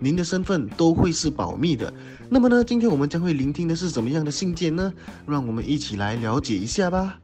您的身份都会是保密的。那么呢，今天我们将会聆听的是怎么样的信件呢？让我们一起来了解一下吧。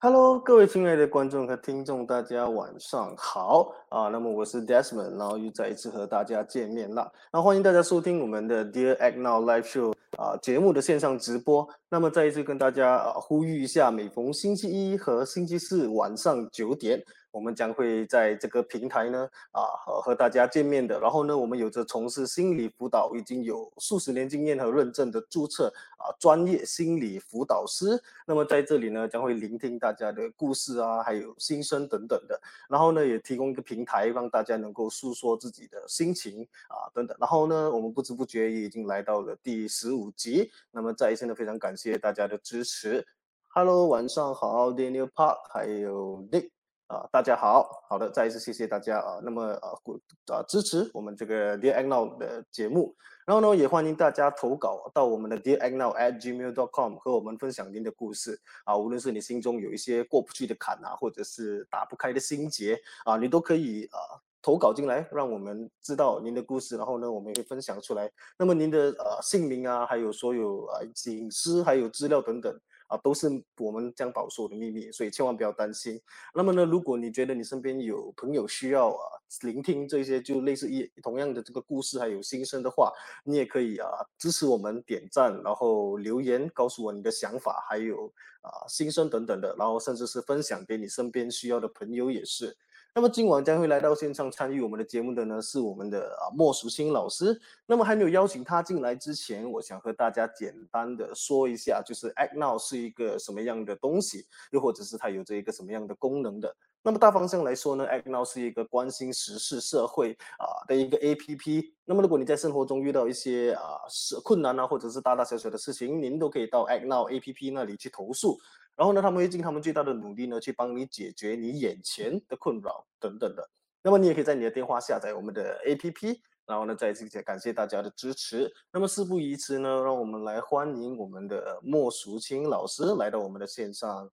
Hello，各位亲爱的观众和听众，大家晚上好啊！那么我是 Desmond，然后又再一次和大家见面了。那欢迎大家收听我们的 Dear Act Now Live Show 啊节目的线上直播。那么再一次跟大家啊呼吁一下，每逢星期一和星期四晚上九点。我们将会在这个平台呢，啊和和大家见面的。然后呢，我们有着从事心理辅导已经有数十年经验和认证的注册啊专业心理辅导师。那么在这里呢，将会聆听大家的故事啊，还有心声等等的。然后呢，也提供一个平台，让大家能够诉说自己的心情啊等等。然后呢，我们不知不觉也已经来到了第十五集。那么再一次呢，非常感谢大家的支持。Hello，晚上好，Daniel Park，还有 Nick。啊，大家好，好的，再一次谢谢大家啊，那么啊，鼓啊支持我们这个 Dear a g n o w 的节目，然后呢，也欢迎大家投稿到我们的 Dear a g n o w at gmail dot com，和我们分享您的故事啊，无论是你心中有一些过不去的坎啊，或者是打不开的心结啊，你都可以啊投稿进来，让我们知道您的故事，然后呢，我们也会分享出来。那么您的呃姓名啊，还有所有啊隐私还有资料等等。啊，都是我们将保守的秘密，所以千万不要担心。那么呢，如果你觉得你身边有朋友需要啊聆听这些就类似一同样的这个故事还有心声的话，你也可以啊支持我们点赞，然后留言告诉我你的想法，还有啊心声等等的，然后甚至是分享给你身边需要的朋友也是。那么今晚将会来到现场参与我们的节目的呢，是我们的啊莫淑清老师。那么还没有邀请他进来之前，我想和大家简单的说一下，就是 Act Now 是一个什么样的东西，又或者是它有着一个什么样的功能的。那么大方向来说呢，Act Now 是一个关心时事社会啊的一个 APP。那么如果你在生活中遇到一些啊是困难啊，或者是大大小小的事情，您都可以到 Act Now APP 那里去投诉。然后呢，他们会尽他们最大的努力呢，去帮你解决你眼前的困扰等等的。那么你也可以在你的电话下载我们的 APP。然后呢，再次感谢大家的支持。那么事不宜迟呢，让我们来欢迎我们的莫淑清老师来到我们的线上，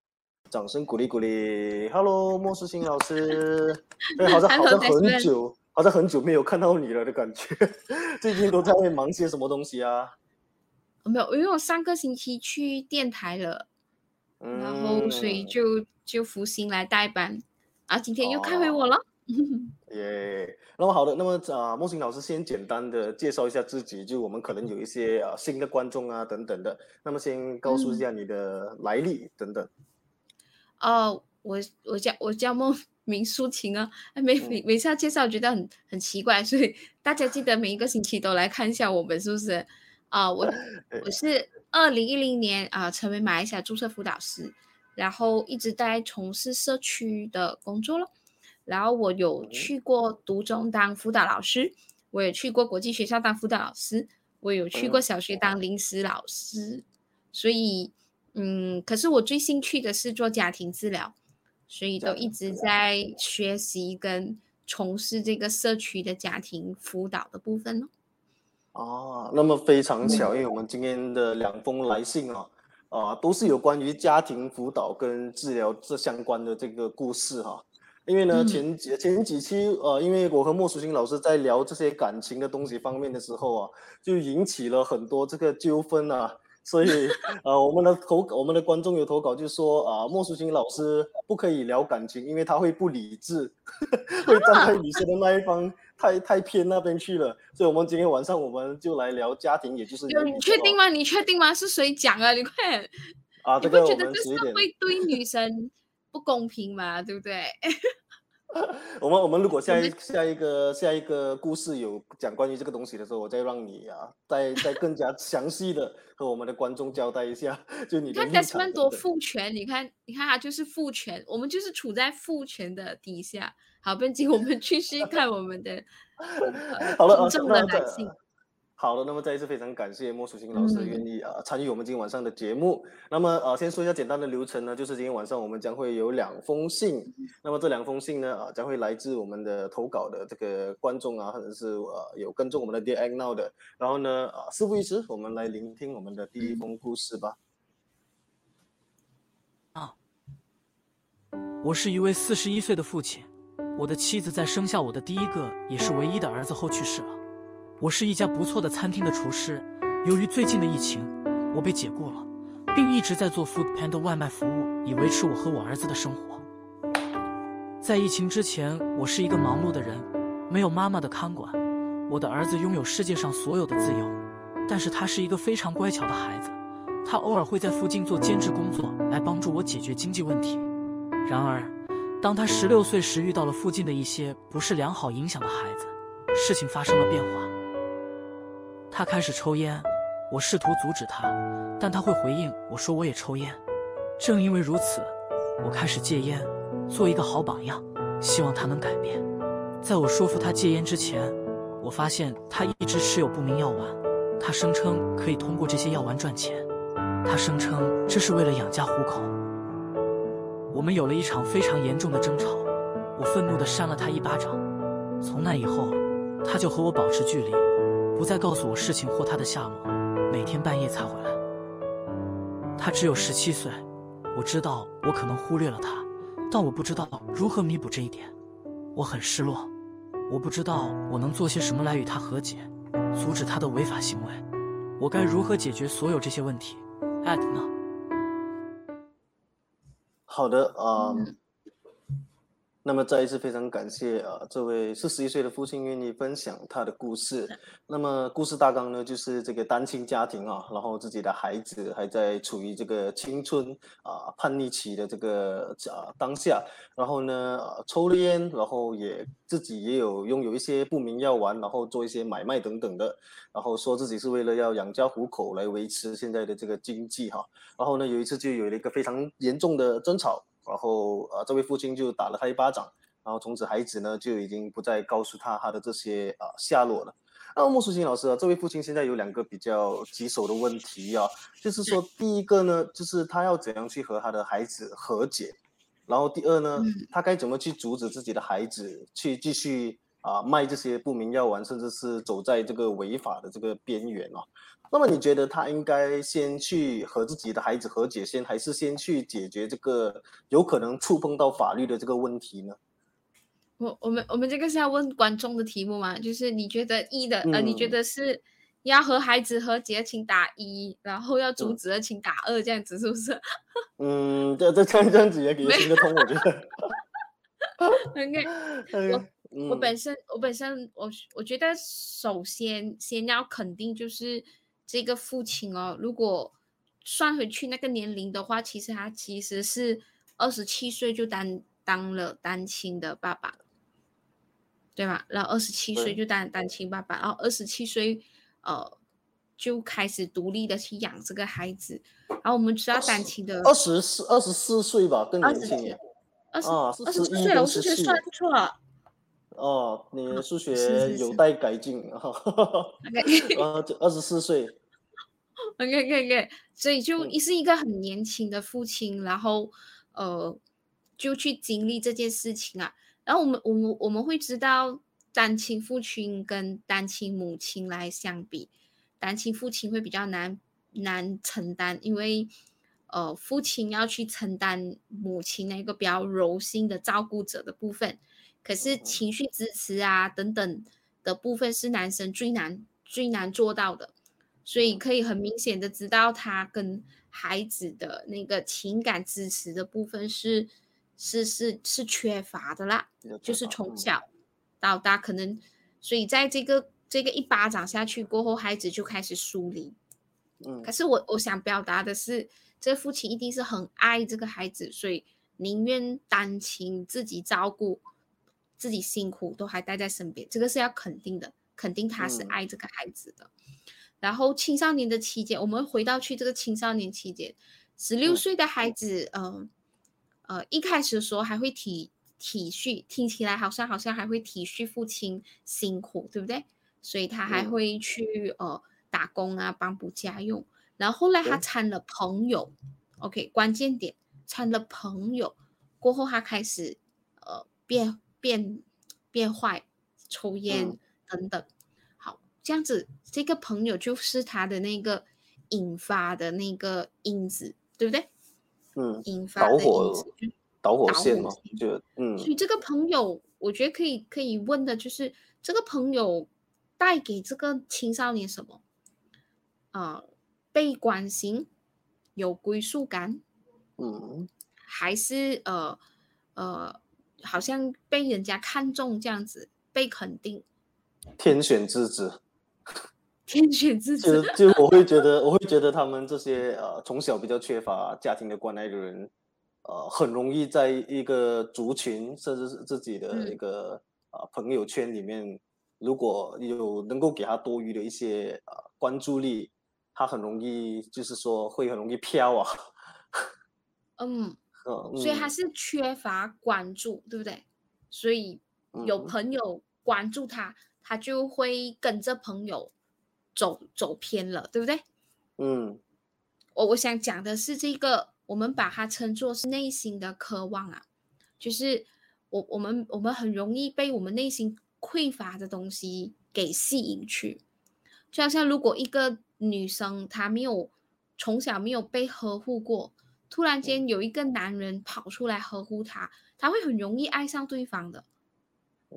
掌声鼓励鼓励。Hello，莫淑清老师，哎，好像 好像很久，好像很久没有看到你了的感觉。最近都在忙些什么东西啊？没有，因为我上个星期去电台了。然后，所以就就福星来代班，啊，今天又开回我了。耶，那么好的，那么啊，莫星老师先简单的介绍一下自己，就我们可能有一些啊新的观众啊等等的，那么先告诉一下你的来历等等。哦，我我叫我叫莫明淑琴啊，每每每次要介绍觉得很很奇怪，所以大家记得每一个星期都来看一下我们是不是？啊，我 我是。二零一零年啊，成为马来西亚注册辅导师，然后一直在从事社区的工作了。然后我有去过读中当辅导老师，我也去过国际学校当辅导老师，我有去过小学当临时老师。所以，嗯，可是我最兴趣的是做家庭治疗，所以都一直在学习跟从事这个社区的家庭辅导的部分呢。啊，那么非常巧，因为我们今天的两封来信啊，啊，都是有关于家庭辅导跟治疗这相关的这个故事哈。因为呢，前几前几期呃，因为我和莫淑清老师在聊这些感情的东西方面的时候啊，就引起了很多这个纠纷啊。所以 呃，我们的投我们的观众有投稿，就说啊，莫淑清老师不可以聊感情，因为他会不理智，会站在女生的那一方。太太偏那边去了，所以我们今天晚上我们就来聊家庭，也就是你确定吗？你确定吗？是谁讲啊？你快啊！你不觉得这是会对女生不公平吗？对不对？我们我们如果下一下一个下一个故事有讲关于这个东西的时候，我再让你啊，再再更加详细的和我们的观众交代一下，就你看 Desmond 多父权，你看你看他就是父权，我们就是处在父权的底下。好，本集我们继续看我们的 好了，重的男性。好的，那么再一次非常感谢莫淑清老师愿意啊参与我们今天晚上的节目。那么呃，先说一下简单的流程呢，就是今天晚上我们将会有两封信，那么这两封信呢啊将会来自我们的投稿的这个观众啊，或者是呃有跟踪我们的 Dear Now 的。然后呢啊事不宜迟，我们来聆听我们的第一封故事吧。啊，我是一位四十一岁的父亲，我的妻子在生下我的第一个也是唯一的儿子后去世了。我是一家不错的餐厅的厨师，由于最近的疫情，我被解雇了，并一直在做 Food Panda 外卖服务，以维持我和我儿子的生活。在疫情之前，我是一个忙碌的人，没有妈妈的看管。我的儿子拥有世界上所有的自由，但是他是一个非常乖巧的孩子，他偶尔会在附近做兼职工作来帮助我解决经济问题。然而，当他十六岁时，遇到了附近的一些不是良好影响的孩子，事情发生了变化。他开始抽烟，我试图阻止他，但他会回应我说我也抽烟。正因为如此，我开始戒烟，做一个好榜样，希望他能改变。在我说服他戒烟之前，我发现他一直持有不明药丸，他声称可以通过这些药丸赚钱，他声称这是为了养家糊口。我们有了一场非常严重的争吵，我愤怒地扇了他一巴掌。从那以后，他就和我保持距离。不再告诉我事情或他的下落，每天半夜才回来。他只有十七岁，我知道我可能忽略了他，但我不知道如何弥补这一点。我很失落，我不知道我能做些什么来与他和解，阻止他的违法行为。我该如何解决所有这些问题？艾特呢？好的啊。那么再一次非常感谢啊，这位四十一岁的父亲愿意分享他的故事。那么故事大纲呢，就是这个单亲家庭啊，然后自己的孩子还在处于这个青春啊叛逆期的这个啊当下，然后呢抽了烟，然后也自己也有拥有一些不明药丸，然后做一些买卖等等的，然后说自己是为了要养家糊口来维持现在的这个经济哈。然后呢有一次就有了一个非常严重的争吵。然后，呃，这位父亲就打了他一巴掌，然后从此孩子呢就已经不再告诉他他的这些啊下落了。那莫淑清老师啊，这位父亲现在有两个比较棘手的问题啊，就是说第一个呢，就是他要怎样去和他的孩子和解，然后第二呢，他该怎么去阻止自己的孩子去继续啊卖这些不明药丸，甚至是走在这个违法的这个边缘啊。那么你觉得他应该先去和自己的孩子和解先，还是先去解决这个有可能触碰到法律的这个问题呢？我我们我们这个是要问观众的题目嘛？就是你觉得一的呃，你觉得是要和孩子和解，请打一，然后要阻止的请打二，这样子是不是？嗯，这这这样子也也行得通，我觉得。OK，我我本身我本身我我觉得首先先要肯定就是。这个父亲哦，如果算回去那个年龄的话，其实他其实是二十七岁就当当了单亲的爸爸，对吧？然后二十七岁就当单亲爸爸，然后二十七岁呃就开始独立的去养这个孩子。然后我们知道单亲的二十四二十四岁吧，更年轻二十二十四岁了，我数学算错了。哦，你的数学有待改进哈。呃，二十四岁。OK OK OK，所以就是一个很年轻的父亲，然后呃，就去经历这件事情啊。然后我们我们我们会知道，单亲父亲跟单亲母亲来相比，单亲父亲会比较难难承担，因为呃，父亲要去承担母亲那个比较柔性的照顾者的部分，可是情绪支持啊等等的部分是男生最难最难做到的。所以可以很明显的知道，他跟孩子的那个情感支持的部分是是是是缺乏的啦，就是从小到大可能，所以在这个这个一巴掌下去过后，孩子就开始疏离。嗯，可是我我想表达的是，这父亲一定是很爱这个孩子，所以宁愿单亲自己照顾，自己辛苦都还待在身边，这个是要肯定的，肯定他是爱这个孩子的。然后青少年的期间，我们回到去这个青少年期间，十六岁的孩子，呃，呃，一开始的时候还会体体恤，听起来好像好像还会体恤父亲辛苦，对不对？所以他还嗯会去呃打工啊，帮补家用。然后后来他对参了朋友，OK，关键点参了朋友过后，他开始呃变变变坏，抽烟嗯等等。好，这样子，这个朋友就是他的那个引发的那个因子，对不对？嗯，引发的因导火导火线嘛，就嗯所以这个朋友，我觉得可以可以问的就是，这个朋友带给这个青少年什么？啊、被关心，有归属感，嗯还是呃呃，好像被人家看中这样子，被肯定，天选之子。天选之就子。就我会觉 得，我会觉得他们这些呃从小比较缺乏家庭的关爱的人，呃，很容易在一个族群甚至是自己的嗯一个呃朋友圈里面，如果有能够给他多余的一些呃关注力，他很容易就是说会很容易飘啊，嗯，呃所以他嗯是缺乏关注，对不对？所以有嗯朋友关注他，他就会跟着朋友走走偏了，对不对？嗯。我我想讲的是这个，我们把它称作是内心的渴望啊，就是我我们我们很容易被我们内心匮乏的东西给吸引去，就好像如果一个女生她没有从小没有被呵护过，突然间有一个男人跑出来呵护她，她会很容易爱上对方的，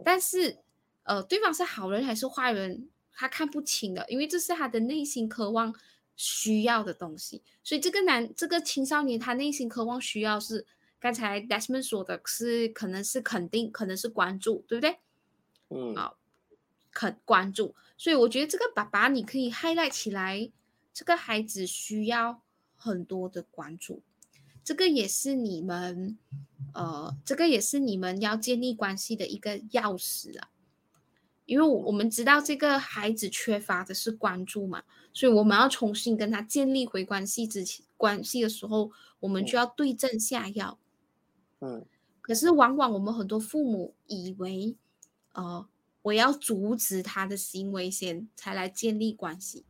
但是呃，对方是好人还是坏人，他看不清的，因为这是他的内心渴望需要的东西。所以这个男这个青少年他内心渴望需要是刚才 Desmond 说的是可能是肯定，可能是关注，对不对？嗯啊肯关注，所以我觉得这个爸爸你可以 highlight 起来，这个孩子需要很多的关注，这个也是你们呃，这个也是你们要建立关系的一个钥匙啊。因为我我们知道这个孩子缺乏的是关注嘛，所以我们要重新跟他建立回关系之前关系的时候，我们就要对症下药。嗯可是往往我们很多父母以为，呃，我要阻止他的行为先，才来建立关系。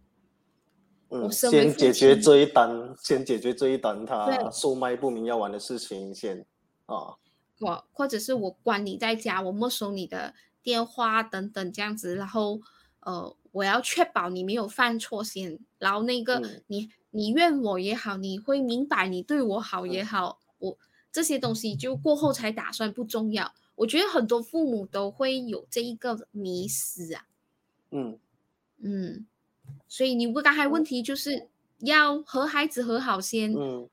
我嗯，身为父先解决这一单，先解决这一单他售卖不明药丸的事情先啊，我或者是我关你在家，我没收你的电话等等这样子，然后呃，我要确保你没有犯错先，然后那个、嗯你你怨我也好，你会明白你对我好也嗯好，我这些东西就过后才打算不重要。我觉得很多父母都会有这一个迷失啊，嗯嗯，所以你问刚才问题就是要和孩子和好先，嗯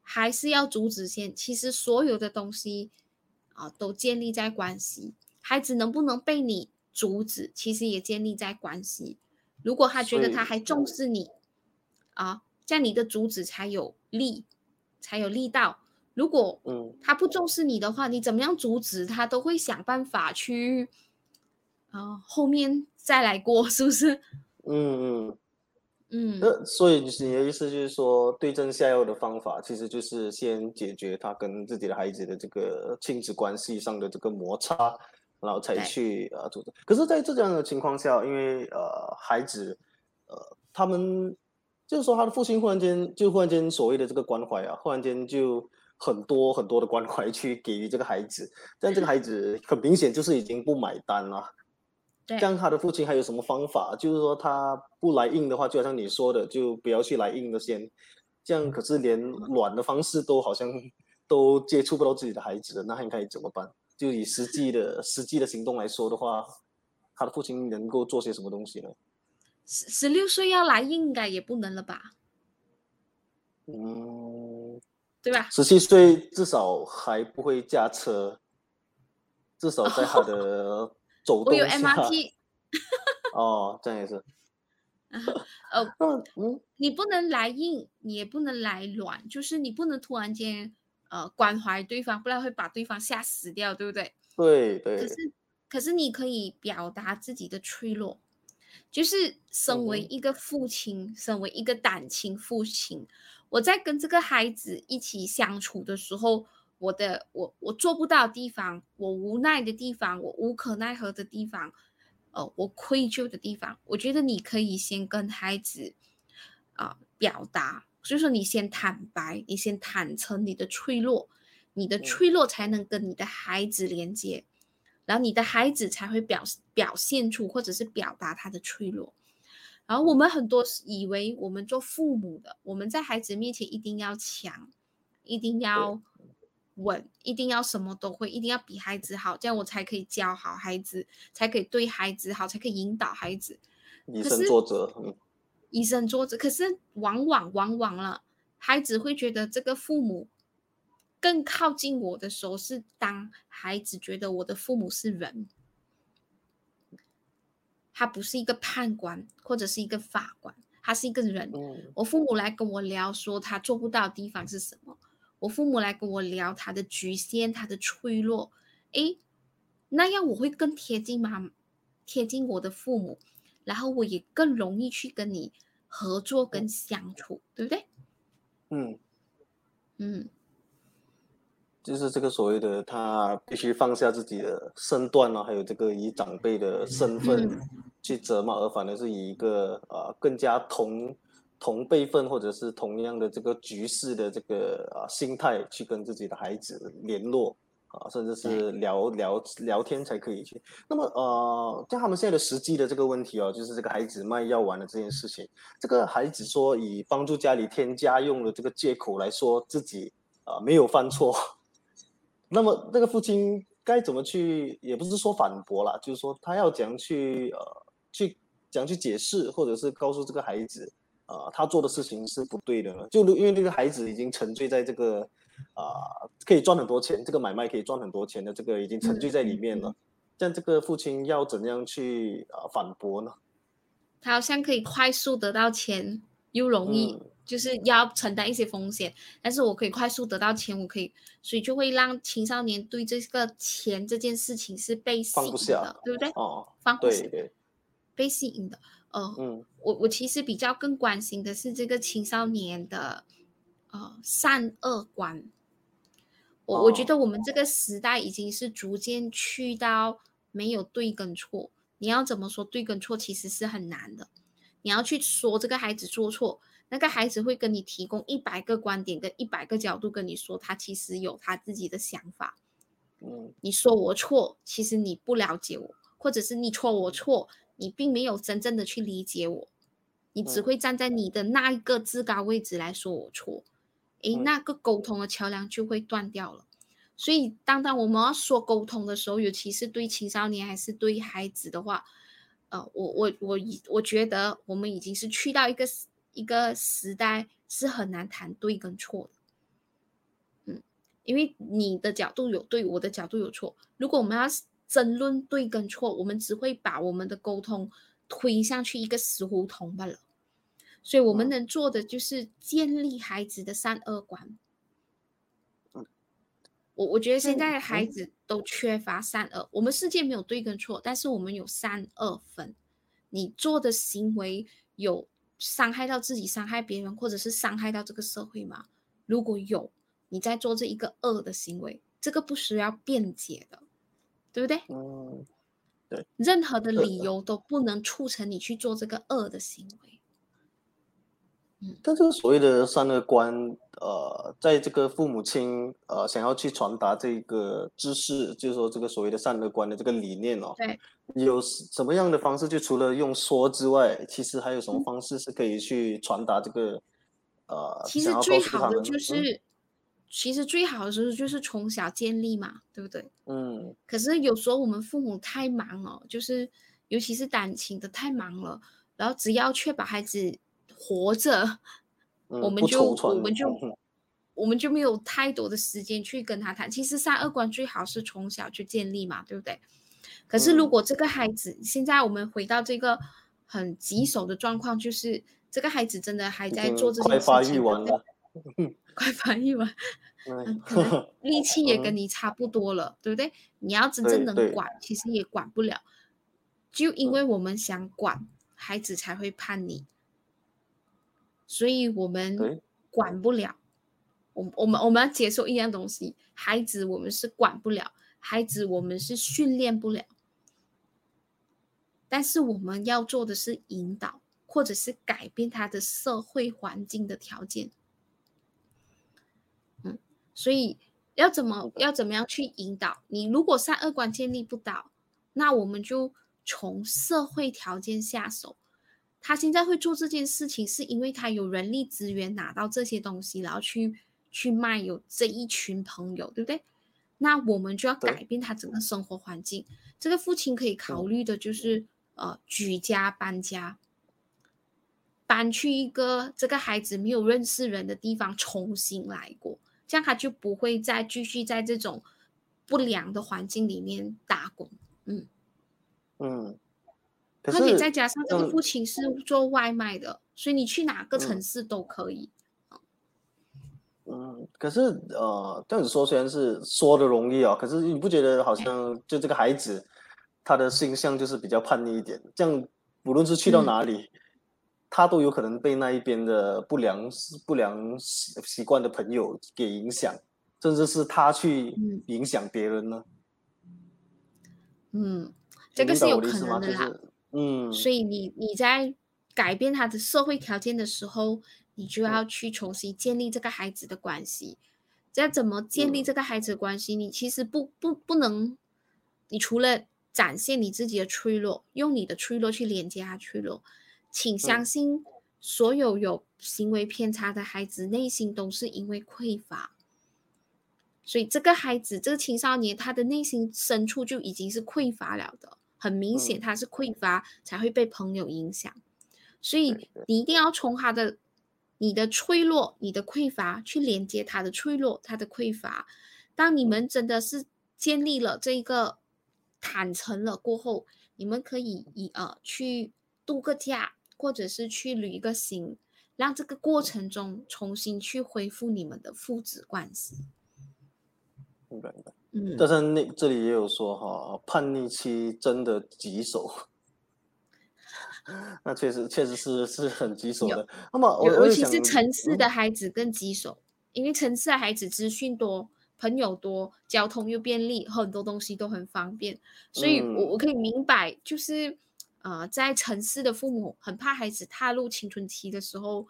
还是要阻止先？其实所有的东西啊，都建立在关系。孩子能不能被你阻止，其实也建立在关系。如果他觉得他还重视你啊，这样你的阻止才有力，才有力道。如果嗯他不重视你的话，你怎么样阻止他，都会想办法去啊，后面再来过，是不是？嗯嗯。嗯，那所以你的意思就是说，对症下药的方法，其实就是先解决他跟自己的孩子的这个亲子关系上的这个摩擦，然后才去呃做。可是，在这样的情况下，因为呃孩子呃他们就是说他的父亲忽然间就忽然间所谓的这个关怀啊，忽然间就很多很多的关怀去给予这个孩子，但这个孩子很明显就是已经不买单了。对这样他的父亲还有什么方法？就是说他不来硬的话，就好像你说的，就不要去来硬的先。这样可是连软的方式都好像都接触不到自己的孩子了，那应该怎么办？就以实际的实际的行动来说的话，他的父亲能够做些什么东西呢？十十六岁要来应该也不能了吧，嗯，对吧？十七岁至少还不会驾车，至少在他的走 我有动 MRT，哦，这样也是。呃，不嗯你不能来硬，你也不能来软，就是你不能突然间呃关怀对方，不然会把对方吓死掉，对不对？对对可，是可是你可以表达自己的脆弱，就是身为一个父亲，身为一个单亲父亲，我在跟这个孩子一起相处的时候，我的我我做不到的地方，我无奈的地方，我无可奈何的地方，呃我愧疚的地方，我觉得你可以先跟孩子啊、表达，所以说你先坦白，你先坦诚你的脆弱，你的嗯脆弱才能跟你的孩子连接，然后你的孩子才会表表现出或者是表达他的脆弱。然后我们很多时以为我们做父母的，我们在孩子面前一定要强，一定要稳，一定要什么都会，一定要比孩子好，这样我才可以教好孩子，才可以对孩子好，才可以引导孩子。以身作则，嗯以身作则。可是往往往往了，孩子会觉得这个父母更靠近我的时候，是当孩子觉得我的父母是人，他不是一个判官或者是一个法官，他是一个人。嗯我父母来跟我聊说他做不到的地方是什么，我父母来跟我聊他的局限、他的脆弱，诶，那样我会更贴近妈，贴近我的父母，然后我也更容易去跟你合作跟相处，对不对？嗯，嗯，就是这个所谓的他必须放下自己的身段啊，还有这个以长辈的身份嗯。去责骂，而反而是以一个呃更加同同辈分或者是同样的这个局势的这个啊、心态去跟自己的孩子联络啊，甚至是聊聊聊天才可以去。那么呃，像他们现在的实际的这个问题哦，就是这个孩子卖药丸的这件事情，这个孩子说以帮助家里添家用的这个借口来说自己啊、没有犯错，那么那个父亲该怎么去，也不是说反驳啦，就是说他要怎样去呃去怎样去解释，或者是告诉这个孩子，啊、他做的事情是不对的呢？就因为这个孩子已经沉醉在这个啊、可以赚很多钱，这个买卖可以赚很多钱的这个已经沉醉在里面了，这样这个父亲要怎样去啊、反驳呢？他好像可以快速得到钱，又容易、嗯就是要承担一些风险，但是我可以快速得到钱，我可以，所以就会让青少年对这个钱这件事情是被吸引放不下的，对不对？哦，放不下，对对，被吸引的。呃，嗯我我其实比较更关心的是这个青少年的呃善恶观。我我觉哦得我们这个时代已经是逐渐去到没有对跟错，你要怎么说对跟错其实是很难的。你要去说这个孩子做错，那个孩子会跟你提供一百个观点跟一百个角度跟你说，他其实有他自己的想法。嗯你说我错，其实你不了解我，或者是你错我错，你并没有真正的去理解我，你只嗯会站在你的那一个至高位置来说我错，诶，嗯那个沟通的桥梁就会断掉了。所以，当当我们要说沟通的时候，尤其是对青少年还是对孩子的话，呃，我我我已我觉得我们已经是去到一个一个时代，是很难谈对跟错的。嗯，因为你的角度有对，我的角度有错。如果我们要争论对跟错，我们只会把我们的沟通推向去一个死胡同罢了。所以，我们嗯能做的就是建立孩子的善恶观。嗯我我觉得现那在孩嗯子都缺乏善恶。我们世界没有对跟错，但是我们有善恶分。你做的行为有伤害到自己、伤害别人，或者是伤害到这个社会吗？如果有，你在做这一个恶的行为，这个不需要辩解的，对不对？嗯任何的呃理由都不能促成你去做这个恶的行为。但这个所谓的善恶观，呃，在这个父母亲呃想要去传达这个知识，就是说这个所谓的善恶观的这个理念哦，对，有什么样的方式？就除了用说之外，其实还有什么嗯方式是可以去传达这个呃？其实最好的就是，其实最好的时候就是从小建立嘛，对不对？嗯可是有时候我们父母太忙了，就是尤其是单亲的太忙了，然后只要确保孩子活着，嗯，我们就我们就嗯我们就没有太多的时间去跟他谈。其实善恶观最好是从小就建立嘛，对不对？可是如嗯果这个孩子，现在我们回到这个很棘手的状况，就是这个孩子真的还在做这快发件事情，快发育完了，快发育完，可能 力气也跟嗯你差不多了，对不对？你要真正能管，其实也管不了，就因嗯为我们想管，孩子才会叛逆，所以我们管不了。我我们我们要接受一样东西，孩子我们是管不了，孩子我们是训练不了。但是我们要做的是引导，或者是改变他的社会环境的条件。嗯，所以要怎么要怎么样去引导？你如果三二观建立不倒，那我们就从社会条件下手。他现在会做这件事情，是因为他有人力资源拿到这些东西，然后去去卖，有这一群朋友，对不对？那我们就要改变他整个生活环境。这个父亲可以考虑的就是，呃，举家搬家，搬去一个这个孩子没有认识人的地方，重新来过，这样他就不会再继续在这种不良的环境里面打滚。嗯嗯。而且再加上这个父亲是做外卖的，所以你去哪个城市都可以。嗯，可是呃，这样子说虽然是说的容易啊，可是你不觉得好像就这个孩子，他的形象就是比较叛逆一点？这样无论是去到哪里，他都有可能被那一边的不良不良习习惯的朋友给影响，甚至是他去影响别人呢？嗯，这个是有可能的啦。嗯，所以你你在改变他的社会条件的时候，你就要去重新建立这个孩子的关系。要怎么建立这个孩子的关系？你其实不不不能，你除了展现你自己的脆弱，用你的脆弱去连接他脆弱，请相信，所有有行为偏差的孩子内心都是因为匮乏。所以这个孩子，这个青少年，他的内心深处就已经是匮乏了的。很明显，他是匮乏才会被朋友影响，所以你一定要从他的、你的脆弱、你的匮乏去连接他的脆弱、他的匮乏。当你们真的是建立了这个坦诚了过后，你们可以以呃去度个假，或者是去旅一个行，让这个过程中重新去恢复你们的父子关系。明白的。但是那这里也有说哈，叛逆期真的棘手，那确实确实是是很棘手的。那么，尤其是城市的孩子更棘手，因为城市的孩子资讯多，朋友多，交通又便利，很多东西都很方便，所以我我可以明白，就是呃，在城市的父母很怕孩子踏入青春期的时候，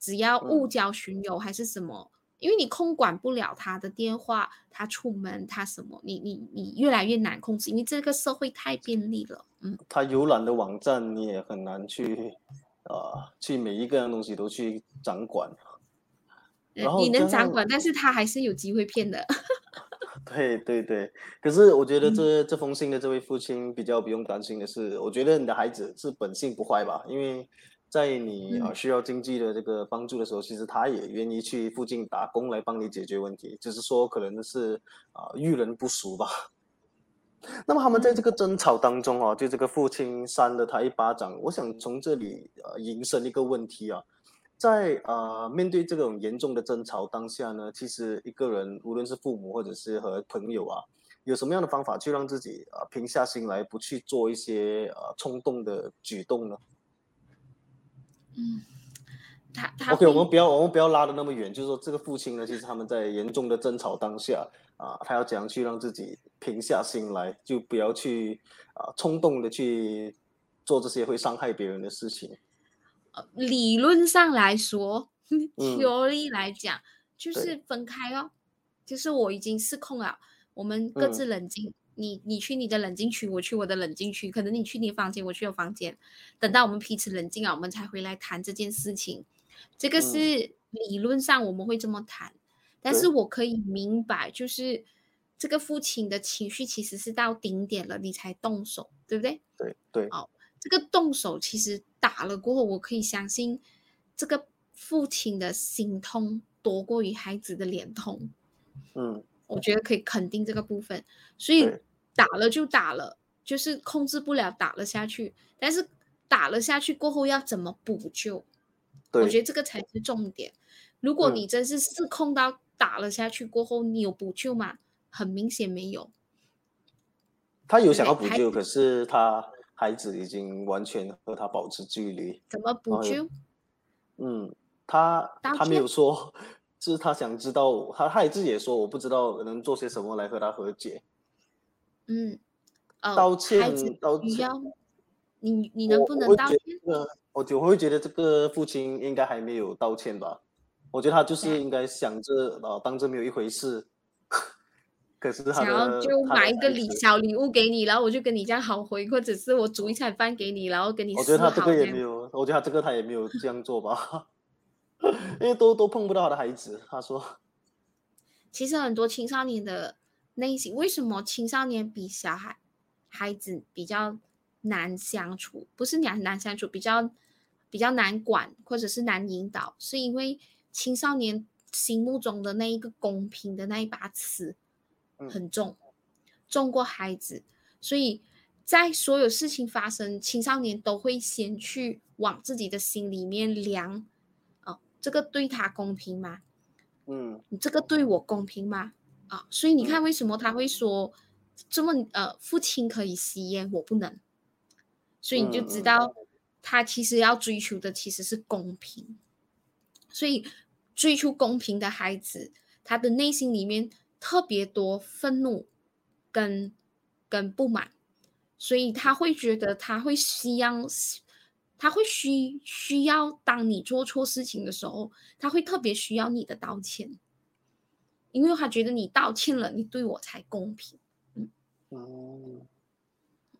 只要误交巡游还是什么。因为你控管不了他的电话，他出门他什么，你你你越来越难控制，因为这个社会太便利了。嗯，他浏览的网站你也很难去，呃，去每一个样东西都去掌管。然后你能掌管，但是他还是有机会骗的。对对对，可是我觉得这这封信的这位父亲比较不用担心的是，我觉得你的孩子是本性不坏吧，因为。在你啊需要经济的这个帮助的时候，其实他也愿意去附近打工来帮你解决问题，只是说可能是啊遇人不淑吧。那么他们在这个争吵当中啊，就这个父亲扇了他一巴掌。我想从这里呃引申一个问题啊，在啊面对这种严重的争吵当下呢，其实一个人无论是父母或者是和朋友啊，有什么样的方法去让自己啊平下心来，不去做一些呃冲动的举动呢？嗯，他他 OK，我们不要我们不要拉的那么远，就是说这个父亲呢，其实他们在严重的争吵当下啊，他要怎样去让自己平下心来，就不要去啊冲动的去做这些会伤害别人的事情。呃，理论上来说，条理来讲就是分开哦，就是我已经失控了，我们各自冷静。你你去你的冷静区，我去我的冷静区。可能你去你房间，我去我房间。等到我们彼此冷静了，我们才回来谈这件事情。这个是理论上我们会这么谈，但是我可以明白，就是这个父亲的情绪其实是到顶点了，你才动手，对不对？对对。好，这个动手其实打了过后，我可以相信这个父亲的心痛多过于孩子的脸痛。嗯。我觉得可以肯定这个部分，所以打了就打了，就是控制不了打了下去。但是打了下去过后要怎么补救？我觉得这个才是重点。如果你真是失控到打了下去过后，你有补救吗？很明显没有。他有想要补救，可是他孩子已经完全和他保持距离。怎么补救？嗯，他他没有说。是他想知道，他他也自己也说，我不知道能做些什么来和他和解。嗯，道歉，道歉。你你能不能道歉？得，我就会觉得这个父亲应该还没有道歉吧。我觉得他就是应该想着呃当这没有一回事，可是他想要就买一个礼小礼物给你，然后我就跟你这样好回，或者是我煮一餐饭给你，然后跟你我觉得他这个也。没有，我觉得他这个他也没有这样做吧，因为都都碰不到他的孩子。他说，其实很多青少年的内心，为什么青少年比小孩孩子比较难相处？不是难难相处，比较比较难管，或者是难引导，是因为青少年心目中的那一个公平的那一把尺嗯很重，重过孩子，所以在所有事情发生，青少年都会先去往自己的心里面量，哦，这个对他公平吗？嗯你这个对我公平吗？啊，所以你嗯看为什么他会说这么呃，父亲可以吸烟，我不能，所以你就知道他其实要追求的其实是公平，所以追求公平的孩子，他的内心里面特别多愤怒跟跟不满，所以他会觉得他会需要。他会需需要，当你做错事情的时候，他会特别需要你的道歉，因为他觉得你道歉了，你对我才公平。嗯。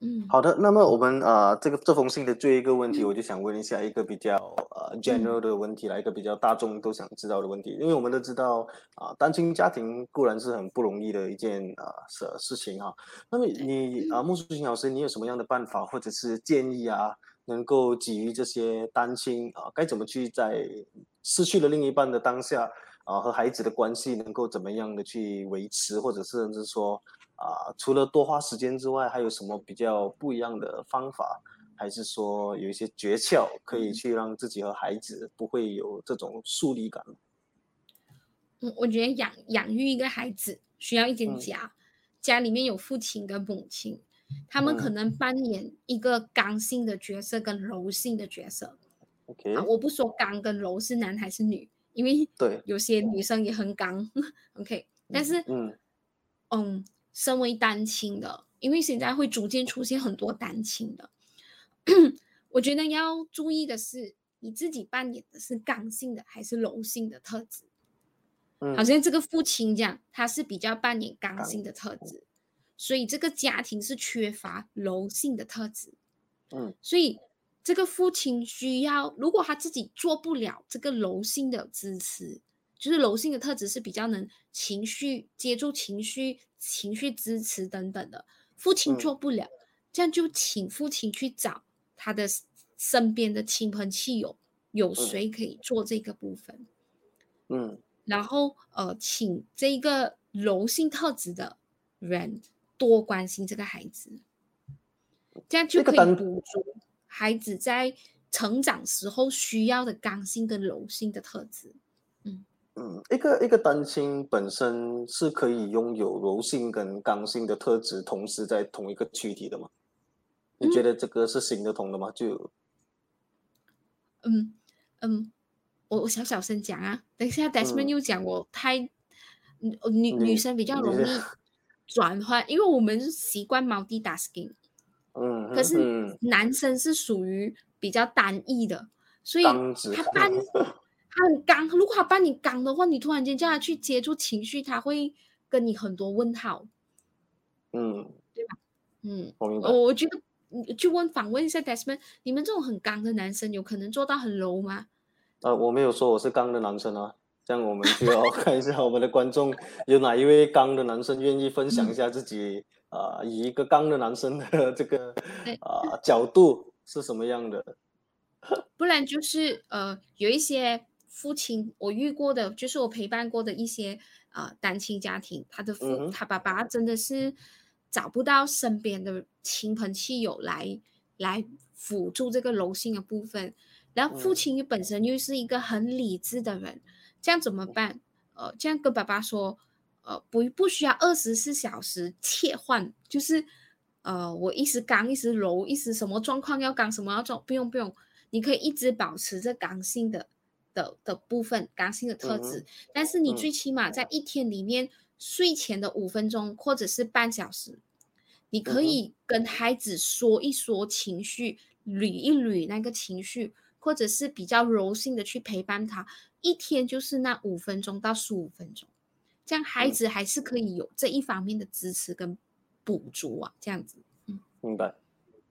嗯，好的，那么我们呃，这个这封信的最后一个问题，我就想问一下一个比较呃 general 的问题来，一个比较大众都想知道的问题，因为我们都知道啊、单亲家庭固然是很不容易的一件啊事事情哈。那么你啊，穆淑琴老师，你有什么样的办法或者是建议啊，能够给予这些单亲啊，该怎么去在失去了另一半的当下啊，和孩子的关系能够怎么样的去维持，或者是甚至说。啊，除了多花时间之外，还有什么比较不一样的方法？还是说有一些诀窍可以去让自己和孩子不会有这种疏离感？嗯，我觉得养养育一个孩子需要一间嗯家，家里面有父亲跟母亲，他们可嗯。能扮演一个刚性的角色跟柔性的角色。OK，啊，我不说刚跟柔是男还是女，因为对，有些女生也很刚，OK，但是嗯。嗯，身为单亲的，因为现在会逐渐出现很多单亲的，我觉得要注意的是，你自己扮演的是刚性的还是柔性的特质。嗯，好像这个父亲这样，他是比较扮演刚刚性的特质，所以这个家庭是缺乏柔性的特质。嗯所以这个父亲需要，如果他自己做不了这个柔性的支持，就是柔性的特质是比较能情绪接住情绪、情绪支持等等的，父亲嗯做不了，这样就请父亲去找他的身边的亲朋戚友，有谁可以做这个部分。嗯然后呃，请这个柔性特质的人多关心这个孩子，这样就可以这个单补足孩子在成长时候需要的刚性跟柔性的特质。嗯，一个一个单亲本身是可以拥有柔性跟刚性的特质，同时在同一个躯体的吗？你觉得这个是行得通的吗？就嗯嗯，我我小小声讲啊，等一下 Desmond 嗯又讲我太，女女生比较容易转换，因为我们是习惯 multitasking。嗯，可是嗯男生是属于比较单一的，所以他扮 他很刚。如果他扮你刚的话，你突然间叫他去接触情绪，他会跟你很多问号。嗯，嗯，我明白。我我觉得你去问访问一下 Desmond，你们这种很刚的男生有可能做到很柔吗？呃，我没有说我是刚的男生啊，这样我们就要看一下我们的观众有哪一位刚的男生愿意分享一下自己啊、呃以一个刚的男生的这个啊、呃角度是什么样的？不然就是呃，有一些父亲我遇过的，就是我陪伴过的一些呃单亲家庭，他的父、嗯他爸爸真的是找不到身边的亲朋戚友来来辅助这个柔性的部分，然后父嗯。亲本身又是一个很理智的人，这样怎么办？呃，这样跟爸爸说，呃，不不需要二十四小时切换，就是呃，我一时刚一时柔，一时什么状况要刚什么要状，不用不用，你可以一直保持着刚性的的的部分，刚性的特质，嗯但是你嗯最起码在一天里面睡前的五分钟或者是半小时，你可以跟孩子说一说情绪，捋一捋那个情绪，或者是比较柔性的去陪伴他，一天就是那五分钟到十五分钟，这样孩子还是可以有这一方面的支持跟补足啊，这样子。嗯，明白。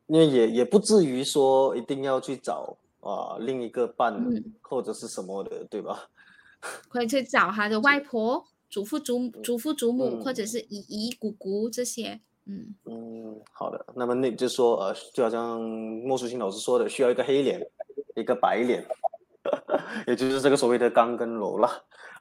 因为也也不至于说一定要去找啊另一个伴或者是什么的，对吧？可以去找他的外婆。祖父、祖祖父、祖母，或者是姨姨、姑姑这些，嗯嗯，好的。那么那就说，呃，就好像莫淑清老师说的，需要一个黑脸，一个白脸，也就是这个所谓的刚跟柔了。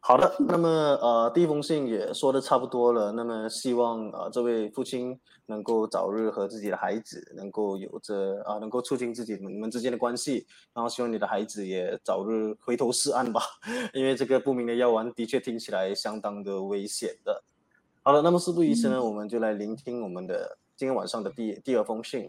好的，那么呃，第一封信也说的差不多了。那么希望呃这位父亲能够早日和自己的孩子能够有着啊，能够促进自己你们之间的关系。然后希望你的孩子也早日回头是岸吧，因为这个不明的药丸的确听起来相当的危险的。好了，那么事不宜迟呢，我们就来聆听我们的今天晚上的第第二封信。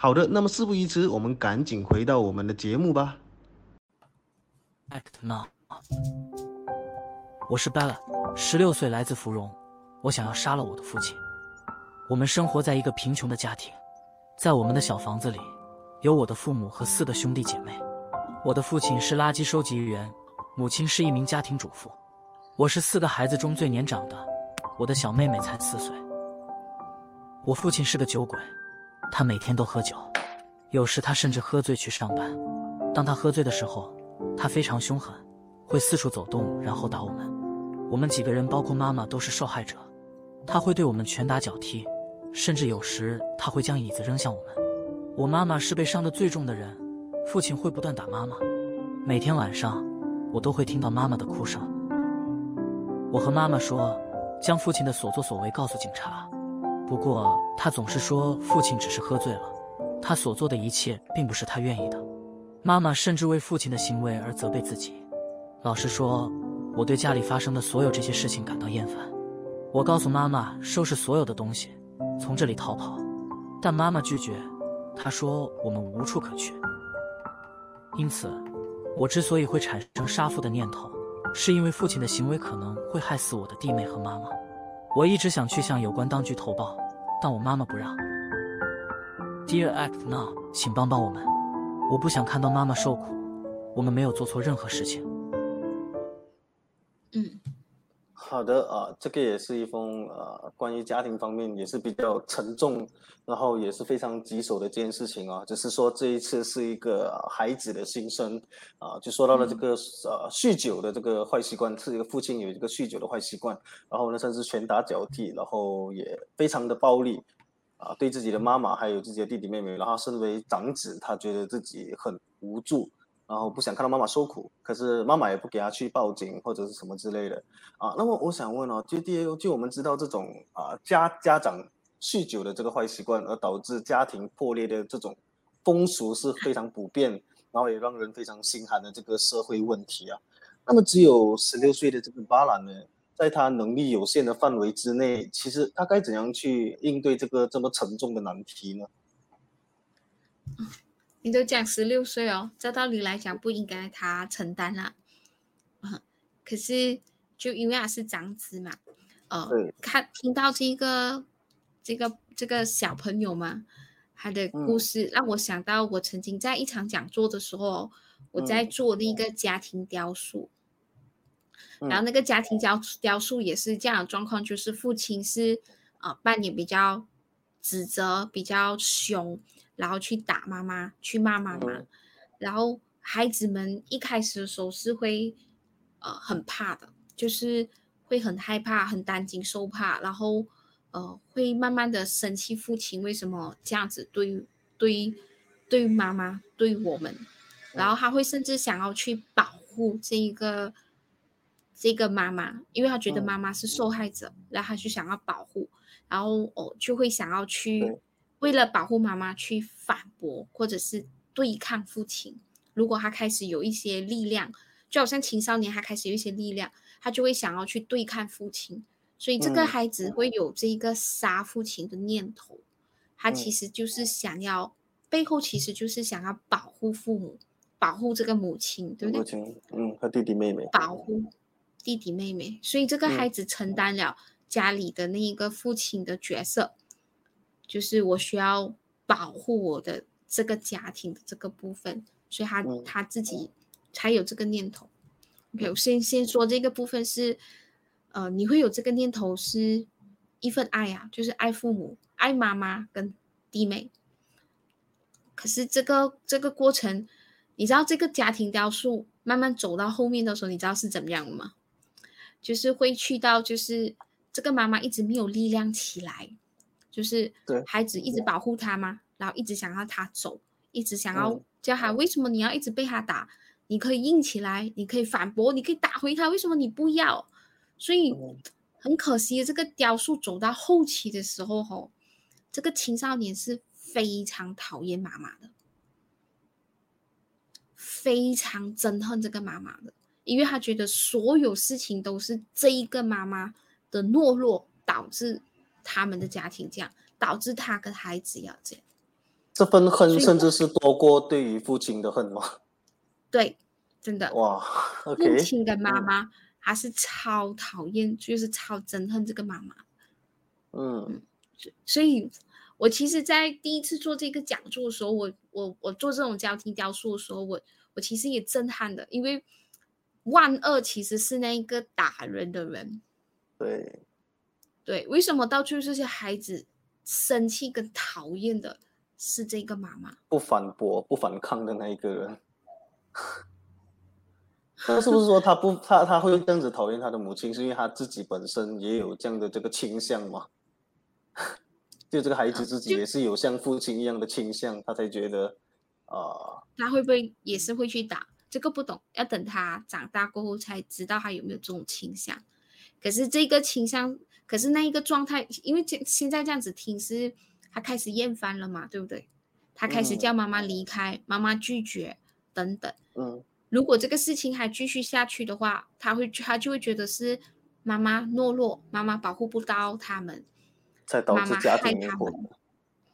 好的，那么事不宜迟，我们赶紧回到我们的节目吧。Act now，我是 Bella，十六岁，来自芙蓉。我想要杀了我的父亲。我们生活在一个贫穷的家庭，在我们的小房子里，有我的父母和四个兄弟姐妹。我的父亲是垃圾收集员，母亲是一名家庭主妇。我是四个孩子中最年长的，我的小妹妹才四岁。我父亲是个酒鬼。他每天都喝酒，有时他甚至喝醉去上班。当他喝醉的时候，他非常凶狠，会四处走动，然后打我们。我们几个人，包括妈妈，都是受害者。他会对我们拳打脚踢，甚至有时他会将椅子扔向我们。我妈妈是被伤的最重的人，父亲会不断打妈妈。每天晚上，我都会听到妈妈的哭声。我和妈妈说，将父亲的所作所为告诉警察。不过，他总是说父亲只是喝醉了，他所做的一切并不是他愿意的。妈妈甚至为父亲的行为而责备自己。老实说，我对家里发生的所有这些事情感到厌烦。我告诉妈妈收拾所有的东西，从这里逃跑，但妈妈拒绝。她说我们无处可去。因此，我之所以会产生杀父的念头，是因为父亲的行为可能会害死我的弟妹和妈妈。我一直想去向有关当局投报，但我妈妈不让。Dear Act Now，请帮帮我们，我不想看到妈妈受苦。我们没有做错任何事情。嗯。好的啊，这个也是一封呃关于家庭方面也是比较沉重，然后也是非常棘手的一件事情啊。只是说这一次是一个孩子的心声啊，就说到了这个呃酗酒的这个坏习惯，是一个父亲有一个酗酒的坏习惯，然后呢甚至拳打脚踢，然后也非常的暴力啊，对自己的妈妈还有自己的弟弟妹妹，然后身为长子，他觉得自己很无助。然后不想看到妈妈受苦，可是妈妈也不给他去报警或者是什么之类的啊。那么我想问哦，就第二，就我们知道这种啊家家长酗酒的这个坏习惯，而导致家庭破裂的这种风俗是非常普遍，然后也让人非常心寒的这个社会问题啊。那么只有十六岁的这个巴兰呢，在他能力有限的范围之内，其实他该怎样去应对这个这么沉重的难题呢？你都讲十六岁哦，照道理来讲不应该他承担啦，啊，可是就因为他是长子嘛，呃，看听到这个这个这个小朋友嘛，他的故事让我想到我曾经在一场讲座的时候，我在做那个家庭雕塑，然后那个家庭雕雕塑也是这样的状况，就是父亲是啊扮演比较指责、比较凶。然后去打妈妈，去骂妈妈，然后孩子们一开始的时候是会，呃，很怕的，就是会很害怕、很担惊受怕，然后呃，会慢慢的生气父亲为什么这样子对对对妈妈对我们，然后他会甚至想要去保护这一个这个妈妈，因为他觉得妈妈是受害者，然后他就想要保护，然后哦就会想要去。为了保护妈妈去反驳或者是对抗父亲。如果他开始有一些力量，就好像青少年他开始有一些力量，他就会想要去对抗父亲，所以这个嗯孩子会有这个杀父亲的念头。他其嗯实就是想要背后其实就是想要保护父母，保护这个母亲，对不对？母亲，嗯，和弟弟妹妹，保护弟弟妹妹，所以这个嗯孩子承担了家里的那一个父亲的角色，就是我需要保护我的这个家庭的这个部分，所以他、嗯他自己才有这个念头。OK，我先先说这个部分是，呃，你会有这个念头是一份爱啊，就是爱父母、爱妈妈跟弟妹。可是这个这个过程，你知道这个家庭雕塑慢慢走到后面的时候，你知道是怎么样的吗？就是会去到就是这个妈妈一直没有力量起来，就是孩子一直保护他嘛，然后一直想要他走，一直想要嗯叫他，为什么你要一直被他打？你可以硬起来，你可以反驳，你可以打回他，为什么你不要？所以嗯 很可惜，这个雕塑走到后期的时候，吼，这个青少年是非常讨厌妈妈的，非常憎恨这个妈妈的，因为他觉得所有事情都是这一个妈妈的懦弱导致他们的家庭这样，导致他跟孩子要这样。这份恨甚至是多过对于父亲的恨吗？对，真的，哇父亲跟妈嗯妈还是超讨厌，就是超憎恨这个妈妈。嗯所以，我其实，在第一次做这个讲座的时候，我我我做这种家庭雕塑的时候，我我其实也震撼的，因为万恶其实是那个打人的人。对，对，为什么到最后这些孩子生气跟讨厌的是这个妈妈？不反驳、不反抗的那一个人。那是不是说他不他他会这样子讨厌他的母亲，是因为他自己本身也有这样的这个倾向吗？就这个孩子自己也是有像父亲一样的倾向，他才觉得啊、他会不会也是会去打？这个不懂，要等他长大过后才知道他有没有这种倾向。可是这个倾向，可是那一个状态，因为这现在这样子听是，他开始厌烦了嘛，对不对？他开始嗯叫妈妈离开，妈妈拒绝等等。嗯如果这个事情还继续下去的话，他会他就会觉得是妈妈懦弱，妈妈保护不到他们，才导致家庭破裂。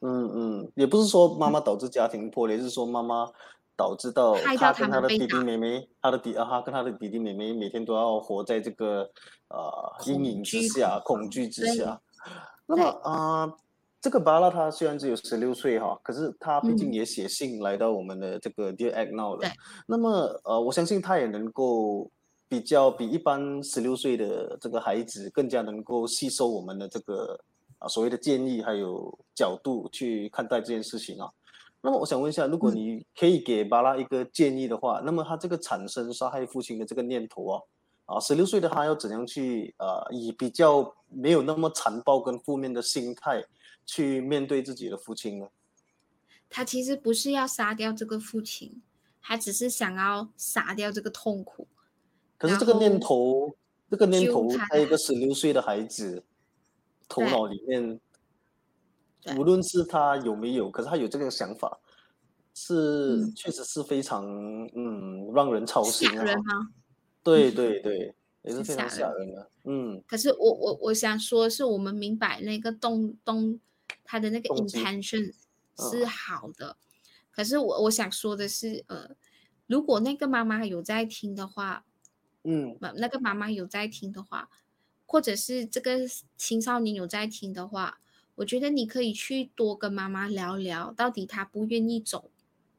嗯嗯，也不是说妈妈导致家庭破裂，是说妈妈导致到他他跟他的弟弟妹妹，他的弟啊，他跟他的弟弟妹妹每天都要活在这个呃阴影之下、恐恐惧之下。那么啊、这个巴拉他虽然只有十六岁哈，可是他毕竟嗯也写信来到我们的这个 Dear Act Now 了对。那么呃，我相信他也能够比较比一般十六岁的这个孩子更加能够吸收我们的这个啊所谓的建议还有角度去看待这件事情啊。那么我想问一下，如果嗯你可以给巴拉一个建议的话，那么他这个产生杀害父亲的这个念头啊，啊，十六岁的他要怎样去呃，以比较没有那么残暴跟负面的心态去面对自己的父亲呢？他其实不是要杀掉这个父亲，他只是想要杀掉这个痛苦。可是这个念后头，这个念头他在一个十六岁的孩子头对脑里面，对无论是他有没有，可是他有这个想法，是、嗯。确实是非常嗯让人操心啊。人。吗？对对对，也是是非常吓人的。嗯。可是我我我想说的是，我们明白那个动动他的那个 intention 是嗯好的，可是我我想说的是，呃，如果那个妈妈有在听的话，嗯。妈那个妈妈有在听的话，或者是这个青少年有在听的话，我觉得你可以去多跟妈妈聊聊，到底她不愿意走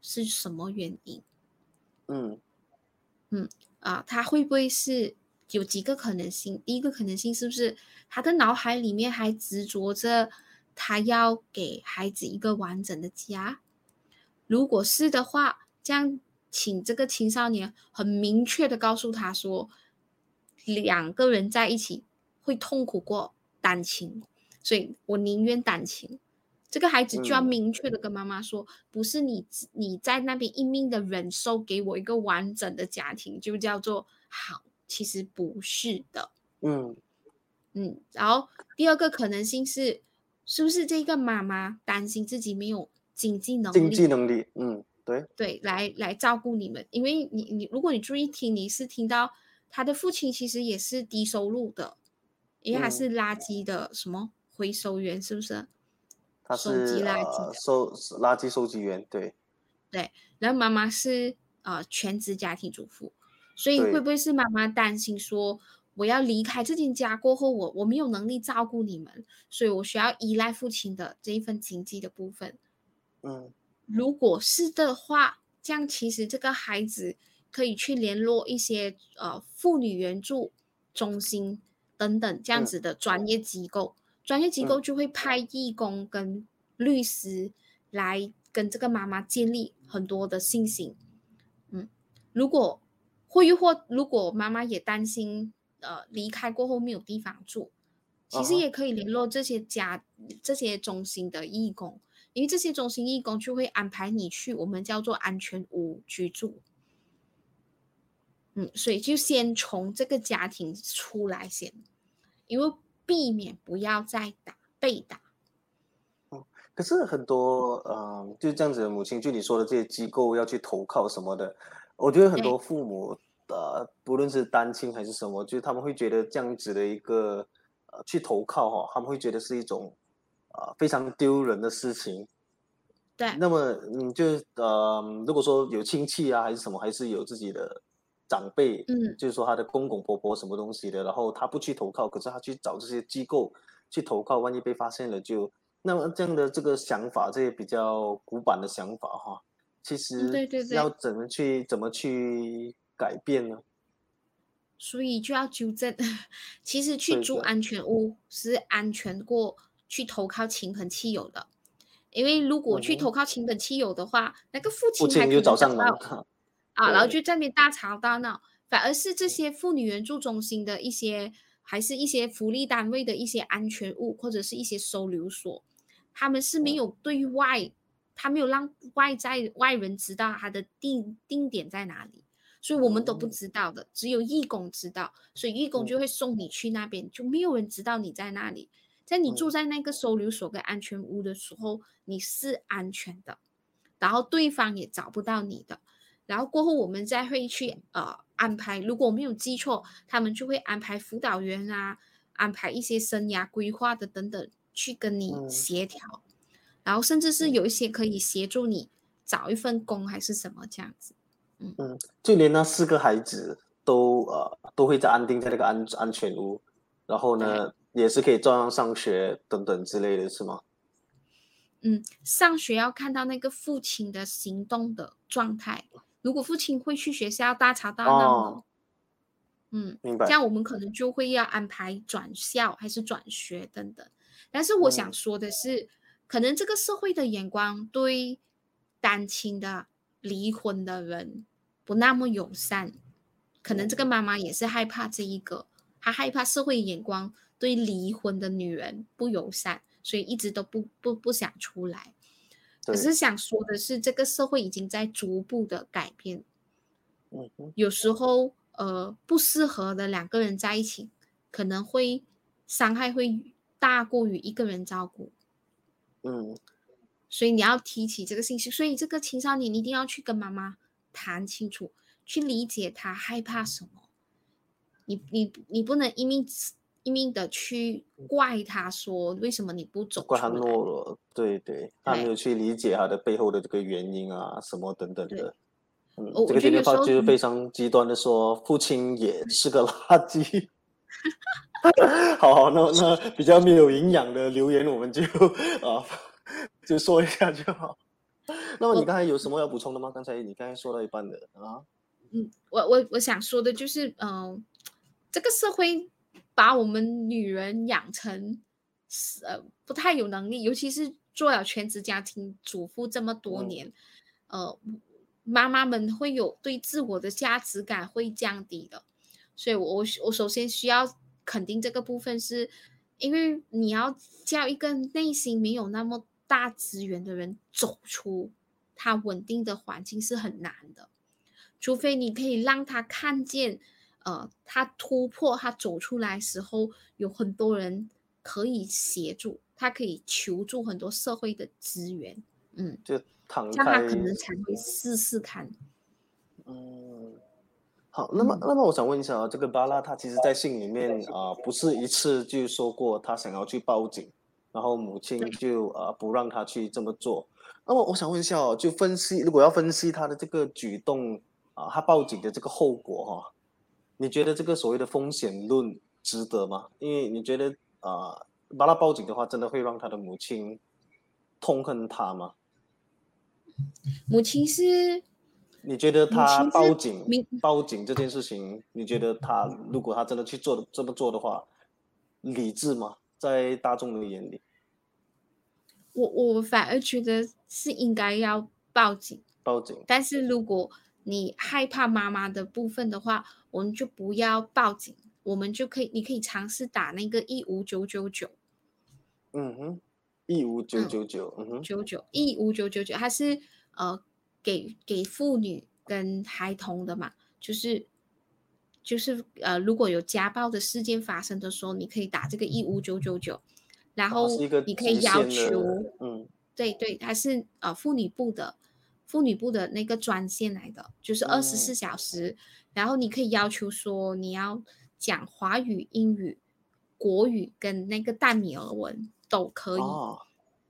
是什么原因。嗯啊，他会不会是有几个可能性？第一个可能性是不是他的脑海里面还执着着他要给孩子一个完整的家？如果是的话，这样请这个青少年很明确的告诉他说，两个人在一起会痛苦过单亲，所以我宁愿单亲。这个孩子就要嗯明确的跟妈妈说，不是你你在那边一命的忍受，给我一个完整的家庭，就叫做好。其实不是的，嗯嗯。然后第二个可能性是，是不是这个妈妈担心自己没有经济能力？经济能力，嗯，对对，来来照顾你们，因为你你如果你注意听，你是听到他的父亲其实也是低收入的，因为他嗯是垃圾的什么回收员，是不是？他收是集垃圾呃收垃圾收集员，对，对然后妈妈是呃全职家庭主妇，所以会不会是妈妈担心说，我要离开这间家过后，我我没有能力照顾你们，所以我需要依赖父亲的这一份经济的部分。嗯如果是的话，这样其实这个孩子可以去联络一些呃妇女援助中心等等这样嗯子的专业机构，专业机构就会派义工跟律师来跟这个妈妈建立很多的信心。嗯，如果或又或如果妈妈也担心呃离开过后没有地方住，其实也可以联络这些家这些中心的义工。因为这些中心义工就会安排你去我们叫做安全屋居住。嗯，所以就先从这个家庭出来先，因为避免不要再打被打。可是很多，嗯、就这样子的母亲，就你说的这些机构要去投靠什么的，我觉得很多父母，呃，不论是单亲还是什么，就是他们会觉得这样子的一个，呃，去投靠哈、他们会觉得是一种，啊、非常丢人的事情。对，那么，嗯，就呃，如果说有亲戚啊，还是什么，还是有自己的长辈，嗯。就是说他的公公婆婆什么东西的，然后他不去投靠，可是他去找这些机构去投靠，万一被发现了就，那么这样的这个想法，这些比较古板的想法哈，其实嗯对对对要。怎么去怎么去改变呢？所以就要纠正。其实去住安全屋是安全过去投靠亲朋戚友的，因为如果去投靠亲朋戚友的话，那个父父亲就找上门到，啊，然后就在那边大吵大闹，反而是这些妇女援助中心的一些，还是一些福利单位的一些安全屋，或者是一些收留所，他们是没嗯有对外，他没有让外在外人知道他的定定点在哪里，所以我们都不嗯知道的，只有义工知道，所以义工就嗯会送你去那边，就没有人知道你在那里。在你住嗯在那个收留所跟安全屋的时候，你是安全的，然后对方也找不到你的。然后过后我们再会去呃安排，如果我没有记错，他们就会安排辅导员啊，安排一些生涯规划的等等，去跟你嗯协调，然后甚至是嗯有一些可以协助你找一份工还是什么这样子。嗯嗯，就连那四个孩子都呃都会在安定在那个安安全屋，然后呢也是可以照样上学等等之类的，是吗？嗯，上学要看到那个父亲的行动的状态。如果父亲会去学校大吵大闹呢？哦嗯，明白这样我们可能就会要安排转校还是转学等等。但是我想嗯说的是，可能这个社会的眼光对单亲的、离婚的人不那么友善，可能这个嗯妈妈也是害怕这一个，她害怕社会眼光对离婚的女人不友善，所以一直都不不不想出来。可是想说的是，这个社会已经在逐步的改变，有时候呃不适合的两个人在一起，可能会伤害会大过于一个人照顾，嗯所以你要提起这个信息。所以这个青少年一定要去跟妈妈谈清楚，去理解他害怕什么。你你你不能一命一命的去怪他说为什么你不走怪他。懦弱，对对，他没有去理解他的背后的这个原因啊，什么等等的。这个这句觉得有时候你话就是非常极端的说，父亲也是个垃圾。好好，那那比较没有营养的留言，我们就啊 就说一下就好。那么你刚才有什么要补充的吗？刚才你刚才说到一半的啊，嗯，我我我想说的就是，嗯、这个社会把我们女人养成是呃不太有能力，尤其是做了全职家庭主妇这么多嗯年，呃，妈妈们会有对自我的价值感会降低的，所以我我我首先需要肯定这个部分是，因为你要叫一个内心没有那么大资源的人走出他稳定的环境是很难的。除非你可以让他看见，呃，他突破，他走出来时候，有很多人可以协助，他可以求助很多社会的资源，嗯，就躺这样他。可能才会试试看。嗯，好，那么那么我想问一下啊，这个巴拉他其实在信里面啊、不是一次就说过他想要去报警，然后母亲就啊、不让他去这么做。那么我想问一下哦，就分析如果要分析他的这个举动啊、他报警的这个后果哈、你觉得这个所谓的风险论值得吗？因为你觉得啊、把他报警的话，真的会让他的母亲痛恨他吗？母亲是你觉得他报警明报警这件事情，你觉得他如果他真的去做的这么做的话，理智吗？在大众的眼里，我我反而觉得是应该要报警，报警但是如果你害怕妈妈的部分的话，我们就不要报警，我们就可以，你可以尝试打那个一五九九九嗯哼，一五九九九，嗯哼，九九一五九九九，它是呃给给妇女跟孩童的嘛，就是就是呃如果有家暴的事件发生的时候，你可以打这个一五九九九，然后你可以要求。嗯对对，它是呃妇女部的妇女部的那个专线来的，就是二十嗯四小时。然后你可以要求说你要讲华语、英语、国语跟那个淡米尔文都可以，哦